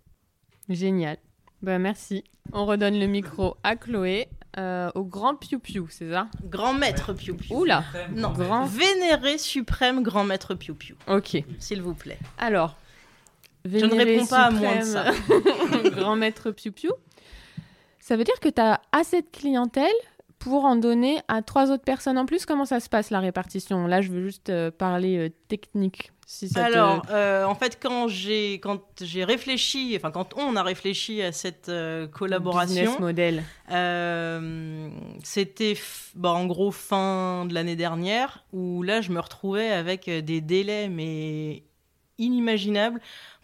Génial. Bah, merci. On redonne le micro à Chloé, euh, au grand Piu Piu, c'est ça Grand maître Piu Piu. Oula Non, Grand. vénéré suprême grand maître Piu Piu, Ok. s'il vous plaît. Alors, Je ne Vénéré réponds pas à moins de ça. suprême, grand maître Piu Piu, ça veut dire que tu as assez de clientèle pour en donner à trois autres personnes en plus? Comment ça se passe la répartition? Là, je veux juste euh, parler euh, technique. Si ça te- Alors, euh, en fait, quand j'ai quand j'ai réfléchi, enfin quand on a réfléchi à cette euh, collaboration, model. euh, c'était bah, en gros fin de l'année dernière où là je me retrouvais avec euh, des délais mais inimaginables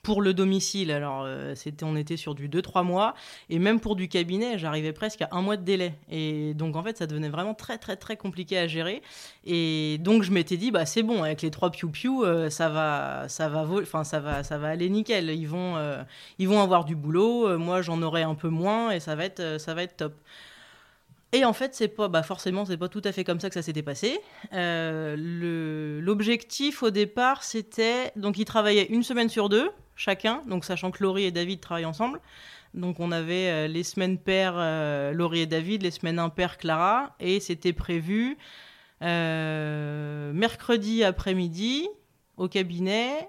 pour le domicile. Alors euh, c'était on était sur du 2-3 mois. Et même pour du cabinet j'arrivais presque à un mois de délai. Et donc en fait ça devenait vraiment très très très compliqué à gérer. Et donc je m'étais dit bah c'est bon avec les trois piou piou ça va ça va enfin ça va ça va aller nickel. Ils vont euh, ils vont avoir du boulot euh, moi j'en aurai un peu moins et ça va être euh, ça va être top. Et en fait, c'est pas, bah forcément, c'est pas tout à fait comme ça que ça s'était passé. Euh, L'objectif au départ, c'était donc ils travaillaient une semaine sur deux chacun, donc sachant que Laurie et David travaillent ensemble. Donc on avait euh, les semaines paires euh, Laurie et David, les semaines impaires Clara, et c'était prévu euh, mercredi après-midi au cabinet,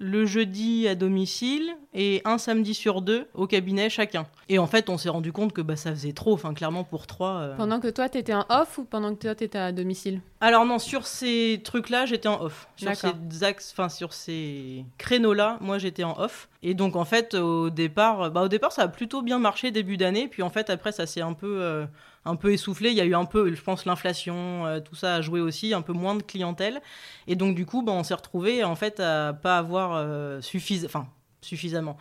le jeudi à domicile et un samedi sur deux au cabinet chacun. Et en fait, on s'est rendu compte que bah, ça faisait trop, enfin clairement pour trois. euh. Pendant que toi, tu étais en off ou pendant que toi, tu étais à domicile? Alors non, sur ces trucs-là, j'étais en off. Sur ces axes, enfin sur ces créneaux-là, moi j'étais en off. Et donc en fait, au départ, bah, au départ, ça a plutôt bien marché début d'année. Puis en fait, après, ça s'est un peu, euh, un peu essoufflé. Il y a eu un peu, je pense, l'inflation, euh, tout ça a joué aussi, un peu moins de clientèle. Et donc du coup, bah, on s'est retrouvé en fait à pas avoir euh, suffis- enfin suffisamment,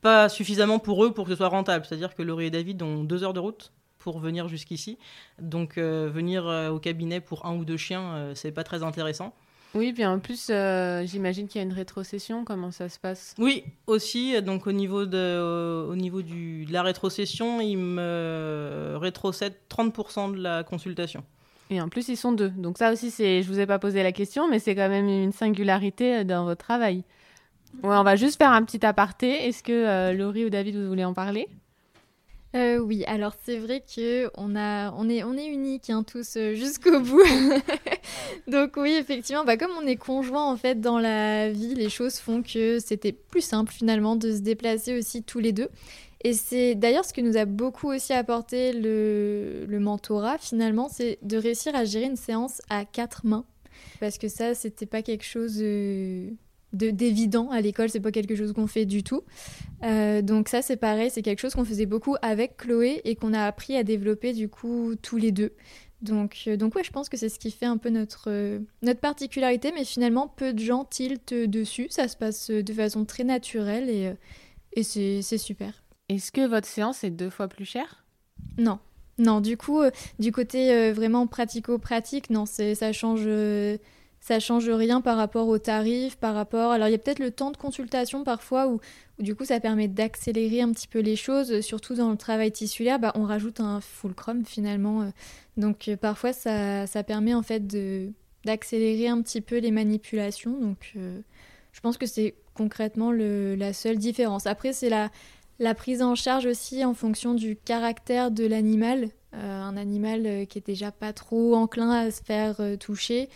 pas suffisamment pour eux pour que ce soit rentable. C'est-à-dire que Laurie et David ont deux heures de route pour venir jusqu'ici. Donc euh, venir au cabinet pour un ou deux chiens, c'est pas très intéressant. Oui, puis en plus, euh, j'imagine qu'il y a une rétrocession. Comment ça se passe? Oui, aussi, donc au niveau de, euh, au niveau du, de la rétrocession, ils me rétrocèdent 30% de la consultation. Et en plus, ils sont deux. Donc ça aussi, c'est, je vous ai pas posé la question, mais c'est quand même une singularité euh, dans votre travail. Ouais, on va juste faire un petit aparté. Est-ce que euh, Laurie ou David, vous voulez en parler? Euh, oui, alors c'est vrai que on a, on est, on est uniques hein, tous euh, jusqu'au bout. Donc oui, effectivement, bah, comme on est conjoints en fait dans la vie, les choses font que c'était plus simple finalement de se déplacer aussi tous les deux. Et c'est d'ailleurs ce que nous a beaucoup aussi apporté le, le mentorat finalement, c'est de réussir à gérer une séance à quatre mains. Parce que ça, c'était pas quelque chose euh, d'évident à l'école, c'est pas quelque chose qu'on fait du tout. Euh, donc ça c'est pareil, c'est quelque chose qu'on faisait beaucoup avec Chloé et qu'on a appris à développer du coup tous les deux. Donc, euh, donc ouais, je pense que c'est ce qui fait un peu notre, euh, notre particularité, mais finalement peu de gens tiltent dessus, ça se passe de façon très naturelle et, et c'est c'est super. Est-ce que votre séance est deux fois plus chère? Non. Non, du coup, du côté vraiment pratico-pratique, non, ça change, ça change rien par rapport au tarif, par rapport. Alors, il y a peut-être le temps de consultation parfois où, du coup, ça permet d'accélérer un petit peu les choses, surtout dans le travail tissulaire. Bah, on rajoute un fulcrum finalement, donc parfois ça, permet en fait d'accélérer un petit peu les manipulations. Donc, je pense que c'est concrètement la seule différence. Après, c'est la prise en charge aussi en fonction du caractère de l'animal. Euh, un animal euh, qui est déjà pas trop enclin à se faire euh, toucher.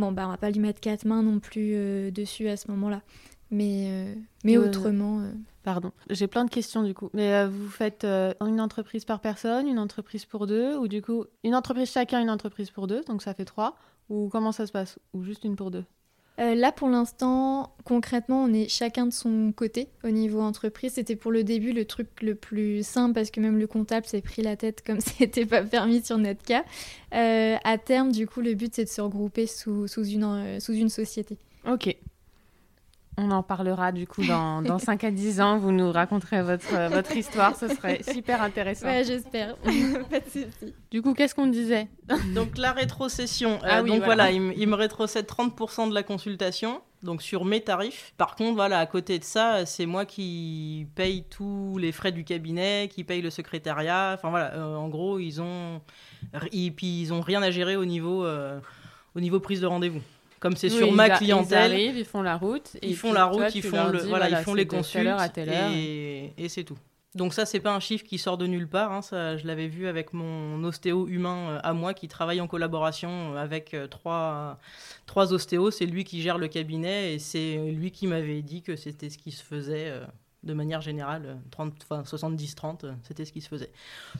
Bon, bah, on va pas lui mettre quatre mains non plus dessus à ce moment-là. Mais, mais autrement. Pardon, j'ai plein de questions du coup. Mais vous faites une entreprise par personne, une entreprise pour deux, ou du coup, une entreprise chacun, une entreprise pour deux, donc ça fait trois, ou comment ça se passe? Ou juste une pour deux? Euh, là, pour l'instant, concrètement, on est chacun de son côté au niveau entreprise. C'était pour le début le truc le plus simple parce que même le comptable s'est pris la tête comme c'était pas permis sur notre cas. Euh, à terme, du coup, le but c'est de se regrouper sous, une, euh, sous une société. Ok. On en parlera du coup dans, dans 5 à 10 ans. Vous nous raconterez votre, votre histoire. Ce serait super intéressant. Ouais, j'espère. Pas de soucis. Du coup, qu'est-ce qu'on disait? Donc, la rétrocession. ah, oui, donc voilà, il, me rétrocède 30% de la consultation. Donc, sur mes tarifs. Par contre, voilà, à côté de ça, c'est moi qui paye tous les frais du cabinet, qui paye le secrétariat. Enfin, voilà, euh, en gros, ils ont. Et puis, ils ont rien à gérer au niveau, euh, au niveau prise de rendez-vous comme c'est sur ma clientèle. Ils arrivent, ils font la route. ils font la route, ils font, le, voilà, ils font les consultes. À telle heure, et, et c'est tout. Donc ça, c'est pas un chiffre qui sort de nulle part. Hein. Ça, je l'avais vu avec mon ostéo humain euh, à moi qui travaille en collaboration avec euh, trois, trois ostéos. C'est lui qui gère le cabinet et c'est lui qui m'avait dit que c'était ce qui se faisait euh, de manière générale. 70-30, c'était ce qui se faisait.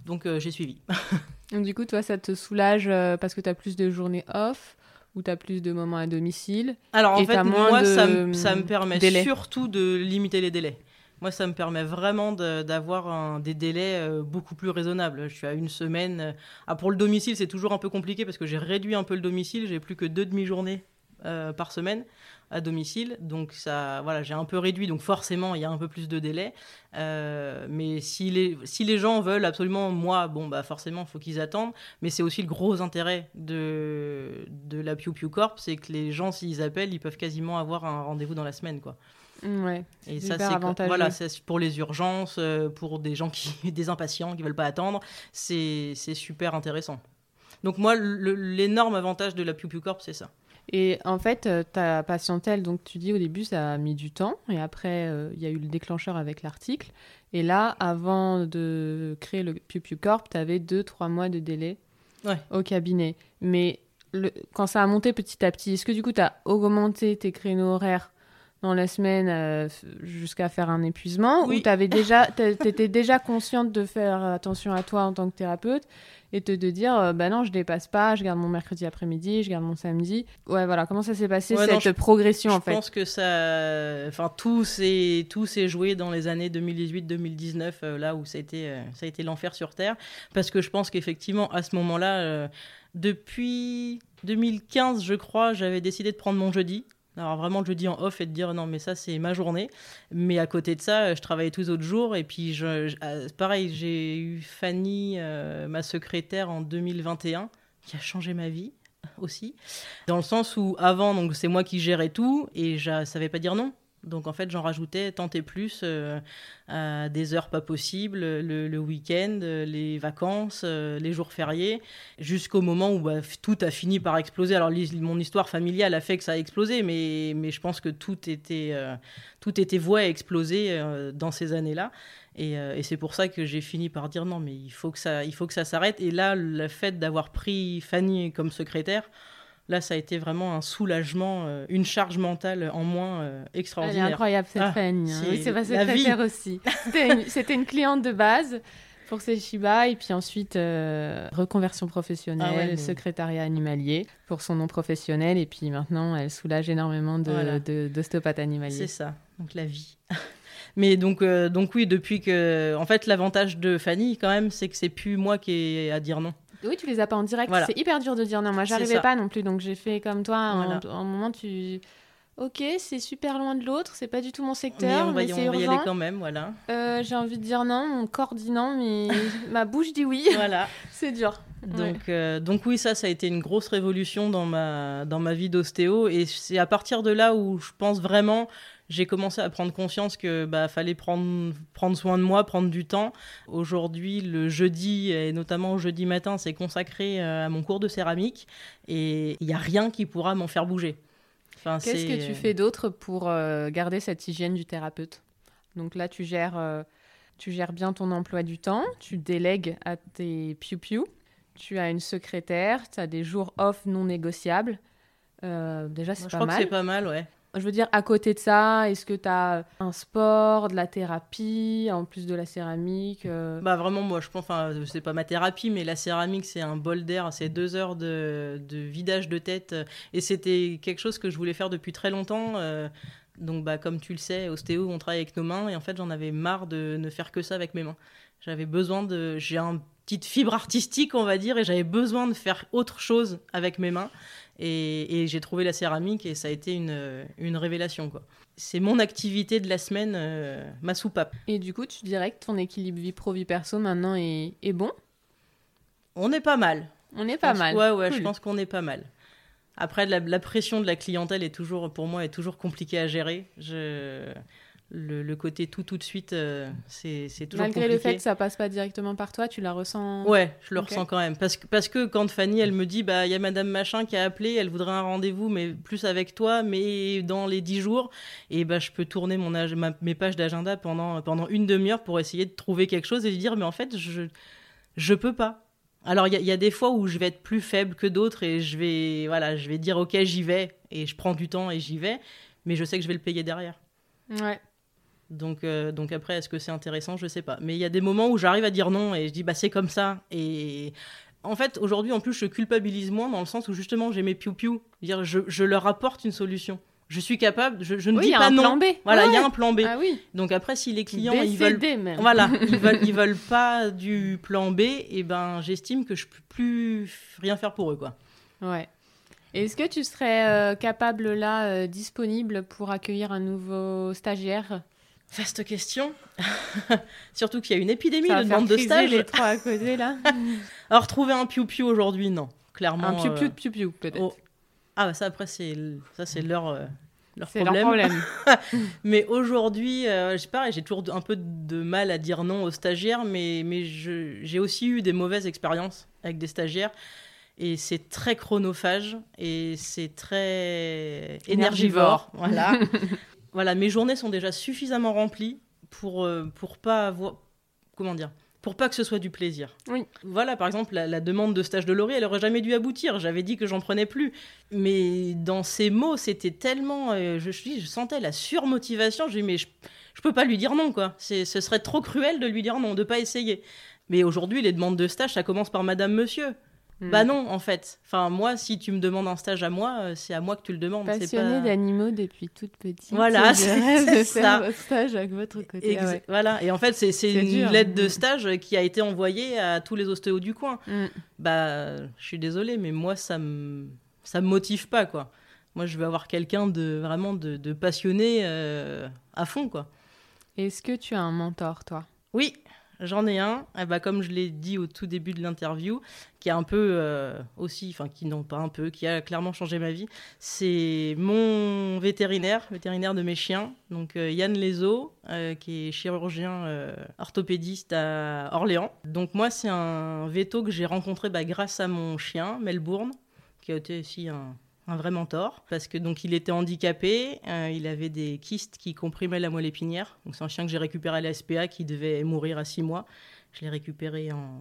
Donc j'ai suivi. Donc du coup, toi, ça te soulage parce que tu as plus de journées off où tu as plus de moments à domicile. Alors en fait, moi, ça, me, permet surtout de limiter les délais. Moi, ça me permet vraiment d'avoir des délais euh, beaucoup plus raisonnables. Je suis à une semaine. Ah, pour le domicile, c'est toujours un peu compliqué parce que j'ai réduit un peu le domicile. J'ai plus que deux demi-journées euh, par semaine à domicile. Donc ça, voilà, j'ai un peu réduit. Donc forcément, il y a un peu plus de délai. Euh, mais si les, si les gens veulent absolument moi, bon bah forcément, il faut qu'ils attendent. Mais c'est aussi le gros intérêt de, de la Piu Piu Corp, c'est que les gens, s'ils appellent, ils peuvent quasiment avoir un rendez-vous dans la semaine, quoi. Mm, ouais, et ça c'est voilà, c'est pour les urgences, euh, pour des gens qui des impatients qui veulent pas attendre, c'est super intéressant. Donc moi l'énorme avantage de la Piu Piu Corp c'est ça. Et en fait, euh, ta patientèle, donc tu dis au début, ça a mis du temps, et après, euh, il y a eu le déclencheur avec l'article. Et là, avant de créer le PuPu Corp, tu avais 2-3 mois de délai au cabinet. Mais le, quand ça a monté petit à petit, est-ce que du coup, tu as augmenté tes créneaux horaires dans la semaine euh, jusqu'à faire un épuisement Ou tu déjà, étais déjà consciente de faire attention à toi en tant que thérapeute et te de dire euh, bah non je dépasse pas je garde mon mercredi après-midi je garde mon samedi. Ouais voilà. Comment ça s'est passé cette progression en fait? je pense que ça enfin tout s'est tout s'est joué dans les années 2018-2019 euh, là où ça a été euh, ça a été l'enfer sur terre. Parce que je pense qu'effectivement à ce moment-là depuis 2015 je crois j'avais décidé de prendre mon jeudi alors vraiment, je le dis en off et de dire non, mais ça, c'est ma journée. Mais à côté de ça, je travaillais tous les autres jours. Et puis, euh, pareil, j'ai eu Fanny, euh, ma secrétaire, en 2021, qui a changé ma vie aussi. Dans le sens où avant, donc c'est moi qui gérais tout et je savais pas dire non. Donc en fait, j'en rajoutais tant et plus euh, à des heures pas possibles, le, week-end, les vacances, euh, les jours fériés, jusqu'au moment où bah, tout a fini par exploser. Alors mon histoire familiale a fait que ça a explosé, mais, je pense que tout était, euh, tout était voué à exploser dans ces années-là. Et, et c'est pour ça que j'ai fini par dire non, mais il faut que ça, il faut que ça s'arrête. Et là, le fait d'avoir pris Fanny comme secrétaire, Là, ça a été vraiment un soulagement, euh, une charge mentale en moins euh, extraordinaire. Elle est incroyable cette ah, Fanny. Hein. C'est ma secrétaire aussi. C'était une, cliente de base pour ses Shiba et puis ensuite euh, reconversion professionnelle, ah secrétariat animalier pour son nom professionnel et puis maintenant elle soulage énormément d'ostéopathes de, animaliers. C'est ça, donc la vie. Mais donc, donc oui, depuis que... En fait, l'avantage de Fanny quand même, c'est que c'est plus moi qui ai à dire non. Oui, tu les as pas en direct. C'est hyper dur de dire non. Moi, j'arrivais pas non plus, donc j'ai fait comme toi. En, un moment, tu ok, c'est super loin de l'autre, c'est pas du tout mon secteur, mais on va, mais on va y aller quand même, voilà. Euh, J'ai envie de dire non, mon corps dit non, mais ma bouche dit oui. voilà. c'est dur. Donc, euh, donc oui, ça, ça a été une grosse révolution dans ma, dans ma vie d'ostéo. Et c'est à partir de là où je pense vraiment, j'ai commencé à prendre conscience que bah, fallait prendre, prendre soin de moi, prendre du temps. Aujourd'hui, le jeudi, et notamment jeudi matin, c'est consacré euh, à mon cours de céramique. Et il n'y a rien qui pourra m'en faire bouger. Enfin, Qu'est-ce que tu fais d'autre pour euh, garder cette hygiène du thérapeute? Donc là, tu gères, euh, tu gères bien ton emploi du temps, tu délègues à tes piou-piou, tu as une secrétaire, tu as des jours off non négociables. Euh, déjà, c'est Je pas crois que mal. c'est pas mal, ouais. Je veux dire, à côté de ça, est-ce que tu as un sport, de la thérapie, en plus de la céramique euh, Bah vraiment, moi, je pense, enfin, c'est pas ma thérapie, mais la céramique, c'est un bol d'air, c'est deux heures de, de vidage de tête, euh, et c'était quelque chose que je voulais faire depuis très longtemps. euh, donc, bah, comme tu le sais, ostéo, on travaille avec nos mains, et en fait, j'en avais marre de ne faire que ça avec mes mains. J'avais besoin de, j'ai une petite fibre artistique, on va dire, et j'avais besoin de faire autre chose avec mes mains. Et, et j'ai trouvé la céramique, et ça a été une, une révélation, quoi. C'est mon activité de la semaine, euh, ma soupape. Et du coup, tu dirais que ton équilibre vie pro-vie perso maintenant est, est bon? On est pas mal. On est pas pense- mal. Ouais, ouais, je pense qu'on est pas mal. Après, la, la pression de la clientèle est toujours, pour moi, est toujours compliquée à gérer. Je, le, le côté tout tout de suite, euh, c'est toujours Malgré compliqué. le fait que ça passe pas directement par toi, tu la ressens. Ouais, je le ressens quand même. Parce que, parce que quand Fanny, elle me dit, bah, il y a Madame Machin qui a appelé, elle voudrait un rendez-vous, mais plus avec toi, mais dans les 10 jours, et bah, je peux tourner mon ag- ma- mes pages d'agenda pendant, pendant une demi-heure pour essayer de trouver quelque chose et lui dire, mais en fait, je, je peux pas. Alors, il y, y a des fois où je vais être plus faible que d'autres et je vais, voilà, je vais dire, ok, j'y vais, et je prends du temps et j'y vais, mais je sais que je vais le payer derrière. Ouais. Donc, euh, donc après, est-ce que c'est intéressant? Je sais pas. Mais il y a des moments où j'arrive à dire non et je dis bah c'est comme ça. Et en fait, aujourd'hui, en plus, je culpabilise moins dans le sens où justement j'ai mes piou-piou. Dire, je, je leur apporte une solution. Je suis capable. Je, je ne Oui, dis il y a pas un non. plan B. Voilà, il y a un plan B. Ah oui. Donc après, si les clients ils veulent, même. voilà, ils veulent, ils veulent pas du plan B, et ben j'estime que je peux plus rien faire pour eux quoi. Ouais. Est-ce que tu serais euh, capable là, euh, disponible pour accueillir un nouveau stagiaire? Vaste question. Surtout qu'il y a une épidémie de demande de stage. les trois à côté là. Alors trouver un piou-piou aujourd'hui, non. Clairement. un piou piou euh, de piou piou peut-être. Oh. Ah, bah ça, après, c'est ça c'est leur, euh, leur C'est leur problème. problème. Mais aujourd'hui, euh, pas, j'ai toujours un peu de mal à dire non aux stagiaires, mais, mais je- j'ai aussi eu des mauvaises expériences avec des stagiaires. Et c'est très chronophage et c'est très énergivore. Voilà. Voilà, mes journées sont déjà suffisamment remplies pour, euh, pour pas avoir. Comment dire pour pas que ce soit du plaisir. Oui. Voilà, par exemple, la, la demande de stage de Laurie, elle aurait jamais dû aboutir. J'avais dit que j'en prenais plus. Mais dans ces mots, c'était tellement. euh, je, je, je sentais la surmotivation. J'ai dit, mais je, je peux pas lui dire non, quoi. C'est- Ce serait trop cruel de lui dire non, de pas essayer. Mais aujourd'hui, les demandes de stage, ça commence par Madame Monsieur. Bah non, en fait. Enfin, moi, si tu me demandes un stage à moi, euh, c'est à moi que tu le demandes. Passionnée pas... d'animaux depuis toute petite. Voilà, c'est- de c'est faire ça. votre stage avec votre côté. Ah ouais. Voilà, et en fait, c'est une dur. lettre de Mm. stage qui a été envoyée à tous les ostéos du coin. Mm. Bah, je suis désolée, mais moi, ça me ça me motive pas, quoi. Moi, je veux avoir quelqu'un de vraiment de, de passionné euh, à fond, quoi. Est-ce que tu as un mentor, toi? Oui, j'en ai un, eh comme je l'ai dit au tout début de l'interview, qui a un peu euh, aussi, enfin qui non pas un peu, qui a clairement changé ma vie. C'est mon vétérinaire, vétérinaire de mes chiens, donc euh, Yann Lezo, euh, qui est chirurgien orthopédiste à Orléans. Donc moi, c'est un veto que j'ai rencontré bah, grâce à mon chien, Melbourne, qui a été aussi un, un vrai mentor parce que donc il était handicapé, euh, il avait des kystes qui comprimaient la moelle épinière. Donc c'est un chien que j'ai récupéré à la SPA qui devait mourir à 6 mois. Je l'ai récupéré en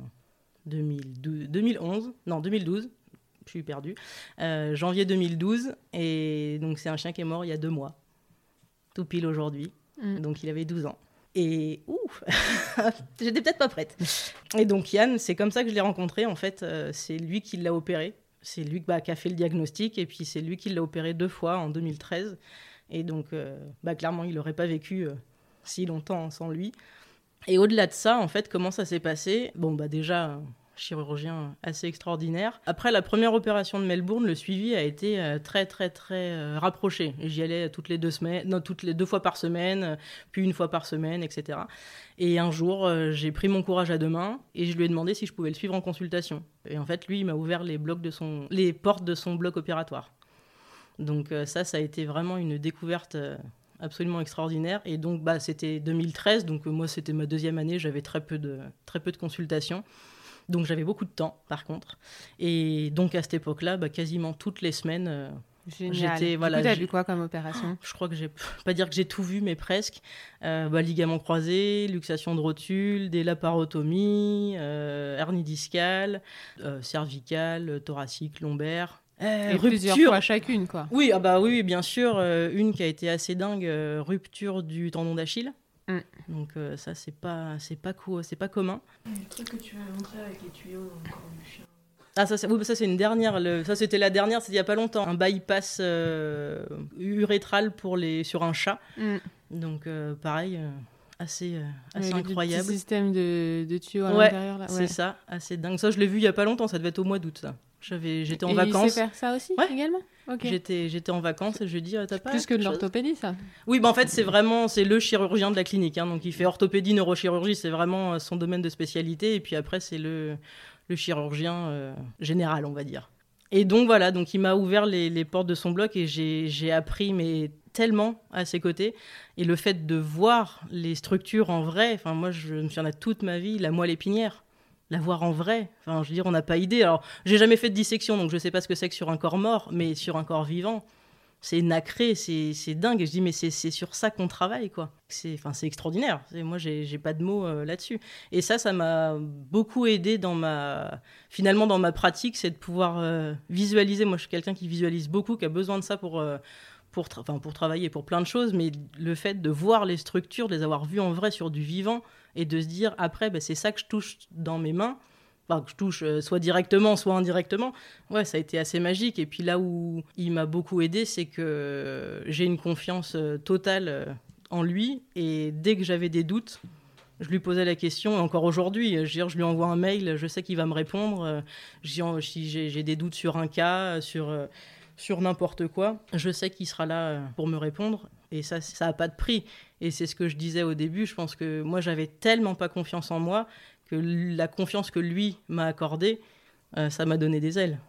2012, 2011, non 2012. Je suis perdu. Euh, janvier 2012 et donc c'est un chien qui est mort il y a deux mois, tout pile aujourd'hui. Mm. Donc il avait 12 ans. Et ouh, j'étais peut-être pas prête. Et donc Yann, c'est comme ça que je l'ai rencontré. En fait, euh, c'est lui qui l'a opéré. C'est lui bah, qui a fait le diagnostic et puis c'est lui qui l'a opéré deux fois en 2013. Et donc, euh, bah, clairement, il n'aurait pas vécu euh, si longtemps sans lui. Et au-delà de ça, en fait, comment ça s'est passé? Bon, bah déjà, chirurgien assez extraordinaire. Après la première opération de Melbourne, le suivi a été euh, très très très euh, rapproché. J'y allais toutes les deux semaines, non, toutes les deux fois par semaine, puis une fois par semaine, etc. Et un jour, j'ai pris mon courage à deux mains et je lui ai demandé si je pouvais le suivre en consultation. Et en fait, lui, il m'a ouvert les, blocs de son, les portes de son bloc opératoire. Donc ça, ça a été vraiment une découverte absolument extraordinaire. Et donc, bah, c'était 2013, donc moi, c'était ma deuxième année, j'avais très peu de, très peu de consultations. Donc, j'avais beaucoup de temps, par contre. Et donc, à cette époque-là, bah, quasiment toutes les semaines, euh, J'étais voilà. Tu as vu quoi comme opération? Je crois que j'ai pas dire que j'ai tout vu, mais presque. Euh, bah, ligament croisé, luxation de rotule, des laparotomies, euh, hernie discale, euh, cervicale, thoracique, lombaire. Euh, plusieurs fois chacune, quoi. Oui, ah bah oui, bien sûr. Une qui a été assez dingue, rupture du tendon d'Achille. Mm. Donc ça, c'est pas, c'est pas cool, c'est pas commun. Le truc que tu as montré avec les tuyaux dans le corps du chien. Ah ça, c'est, oui, ça c'est une dernière. Le, ça c'était la dernière, c'est il y a pas longtemps. Un bypass urétral pour les sur un chat. Mm. Donc pareil. Assez, assez incroyable. Le système de, de tuyaux à l'intérieur là. Ouais. C'est ça, assez dingue. Ça, je l'ai vu il y a pas longtemps. Ça devait être au mois d'août, ça. J'avais, j'étais en et vacances. Il sait faire ça aussi également. J'étais, j'étais en vacances et je lui dis, ah, t'as pas plus que de l'orthopédie, ça. Oui, bah en fait c'est vraiment, c'est le chirurgien de la clinique, hein, donc il fait orthopédie, neurochirurgie, c'est vraiment euh, son domaine de spécialité, et puis après c'est le, le chirurgien euh, général, on va dire. Et donc voilà, donc il m'a ouvert les, les, portes de son bloc et j'ai, j'ai appris mais tellement à ses côtés. Et le fait de voir les structures en vrai, enfin moi je me souviens toute ma vie, la moelle épinière la voir en vrai. Enfin, je veux dire, on n'a pas idée. Alors, j'ai jamais fait de dissection, donc je sais pas ce que c'est que sur un corps mort, mais sur un corps vivant, c'est nacré, c'est dingue. Et je dis, mais c'est sur ça qu'on travaille, quoi. C'est enfin, extraordinaire. Moi, j'ai pas de mots euh, là-dessus. Et ça, ça m'a beaucoup aidé dans ma. Finalement, dans ma pratique, c'est de pouvoir euh, visualiser. Moi, je suis quelqu'un qui visualise beaucoup, qui a besoin de ça pour. Euh, pour, enfin, pour travailler pour plein de choses, mais le fait de voir les structures, de les avoir vues en vrai sur du vivant, et de se dire après, bah, c'est ça que je touche dans mes mains, que je touche euh, soit directement, soit indirectement. Ouais, ça a été assez magique. Et puis là où il m'a beaucoup aidé, c'est que j'ai une confiance euh, totale euh, en lui. Et dès que j'avais des doutes, je lui posais la question, et encore aujourd'hui, je, je lui envoie un mail, je sais qu'il va me répondre. J'ai des doutes sur un cas, sur, sur n'importe quoi, je sais qu'il sera là pour me répondre. Et ça, ça n'a pas de prix. Et c'est ce que je disais au début. Je pense que moi, j'avais tellement pas confiance en moi que la confiance que lui m'a accordée, euh, ça m'a donné des ailes.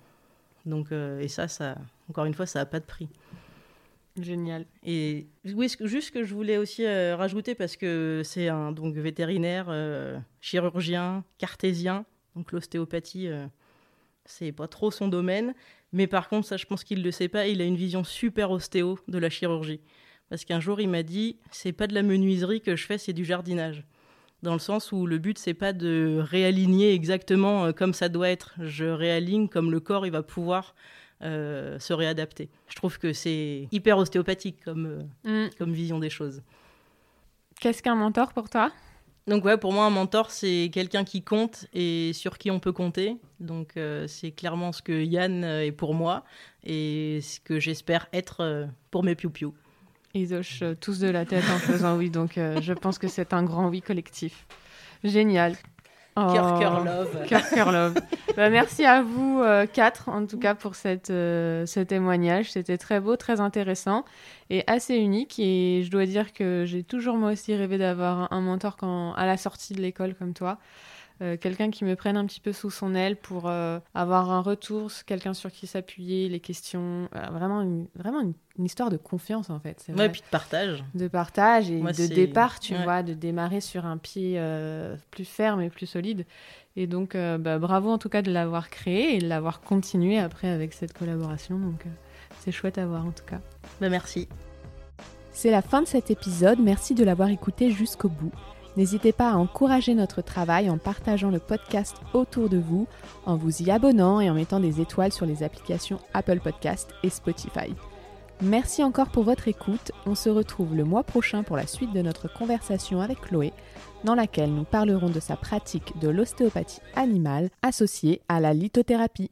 Donc, euh, et ça, ça, encore une fois, ça n'a pas de prix. Génial. Et oui, juste ce que je voulais aussi euh, rajouter, parce que c'est un donc, vétérinaire, chirurgien, cartésien, donc l'ostéopathie, c'est pas trop son domaine. Mais par contre, ça, je pense qu'il ne le sait pas, il a une vision super ostéo de la chirurgie. Parce qu'un jour, il m'a dit c'est pas de la menuiserie que je fais, c'est du jardinage. Dans le sens où le but, c'est pas de réaligner exactement euh, comme ça doit être. Je réaligne comme le corps, il va pouvoir euh, se réadapter. Je trouve que c'est hyper ostéopathique comme, euh, mm. comme vision des choses. Qu'est-ce qu'un mentor pour toi? Donc ouais, pour moi, un mentor, c'est quelqu'un qui compte et sur qui on peut compter. Donc c'est clairement ce que Yann est pour moi et ce que j'espère être pour mes piou-piou. Ils hochent euh, tous de la tête en faisant oui, donc euh, je pense que c'est un grand oui collectif. Génial. Cœur, cœur, oh, love. Cœur, cœur, love. bah, merci à vous euh, quatre, en tout cas, pour cette, ce témoignage. C'était très beau, très intéressant et assez unique. Et je dois dire que j'ai toujours moi aussi rêvé d'avoir un mentor quand, à la sortie de l'école comme toi. Euh, quelqu'un qui me prenne un petit peu sous son aile pour euh, avoir un retour, quelqu'un sur qui s'appuyer, les questions, euh, vraiment, une, vraiment une, histoire de confiance en fait. Ouais, et puis de partage. De partage et de départ, tu vois, de démarrer sur un pied plus ferme et plus solide. Et donc, bah, bravo en tout cas de l'avoir créé et de l'avoir continué après avec cette collaboration. Donc, c'est chouette à voir en tout cas. Bah, merci. C'est la fin de cet épisode. Merci de l'avoir écouté jusqu'au bout. N'hésitez pas à encourager notre travail en partageant le podcast autour de vous, en vous y abonnant et en mettant des étoiles sur les applications Apple Podcast et Spotify. Merci encore pour votre écoute. On se retrouve le mois prochain pour la suite de notre conversation avec Chloé, dans laquelle nous parlerons de sa pratique de l'ostéopathie animale associée à la lithothérapie.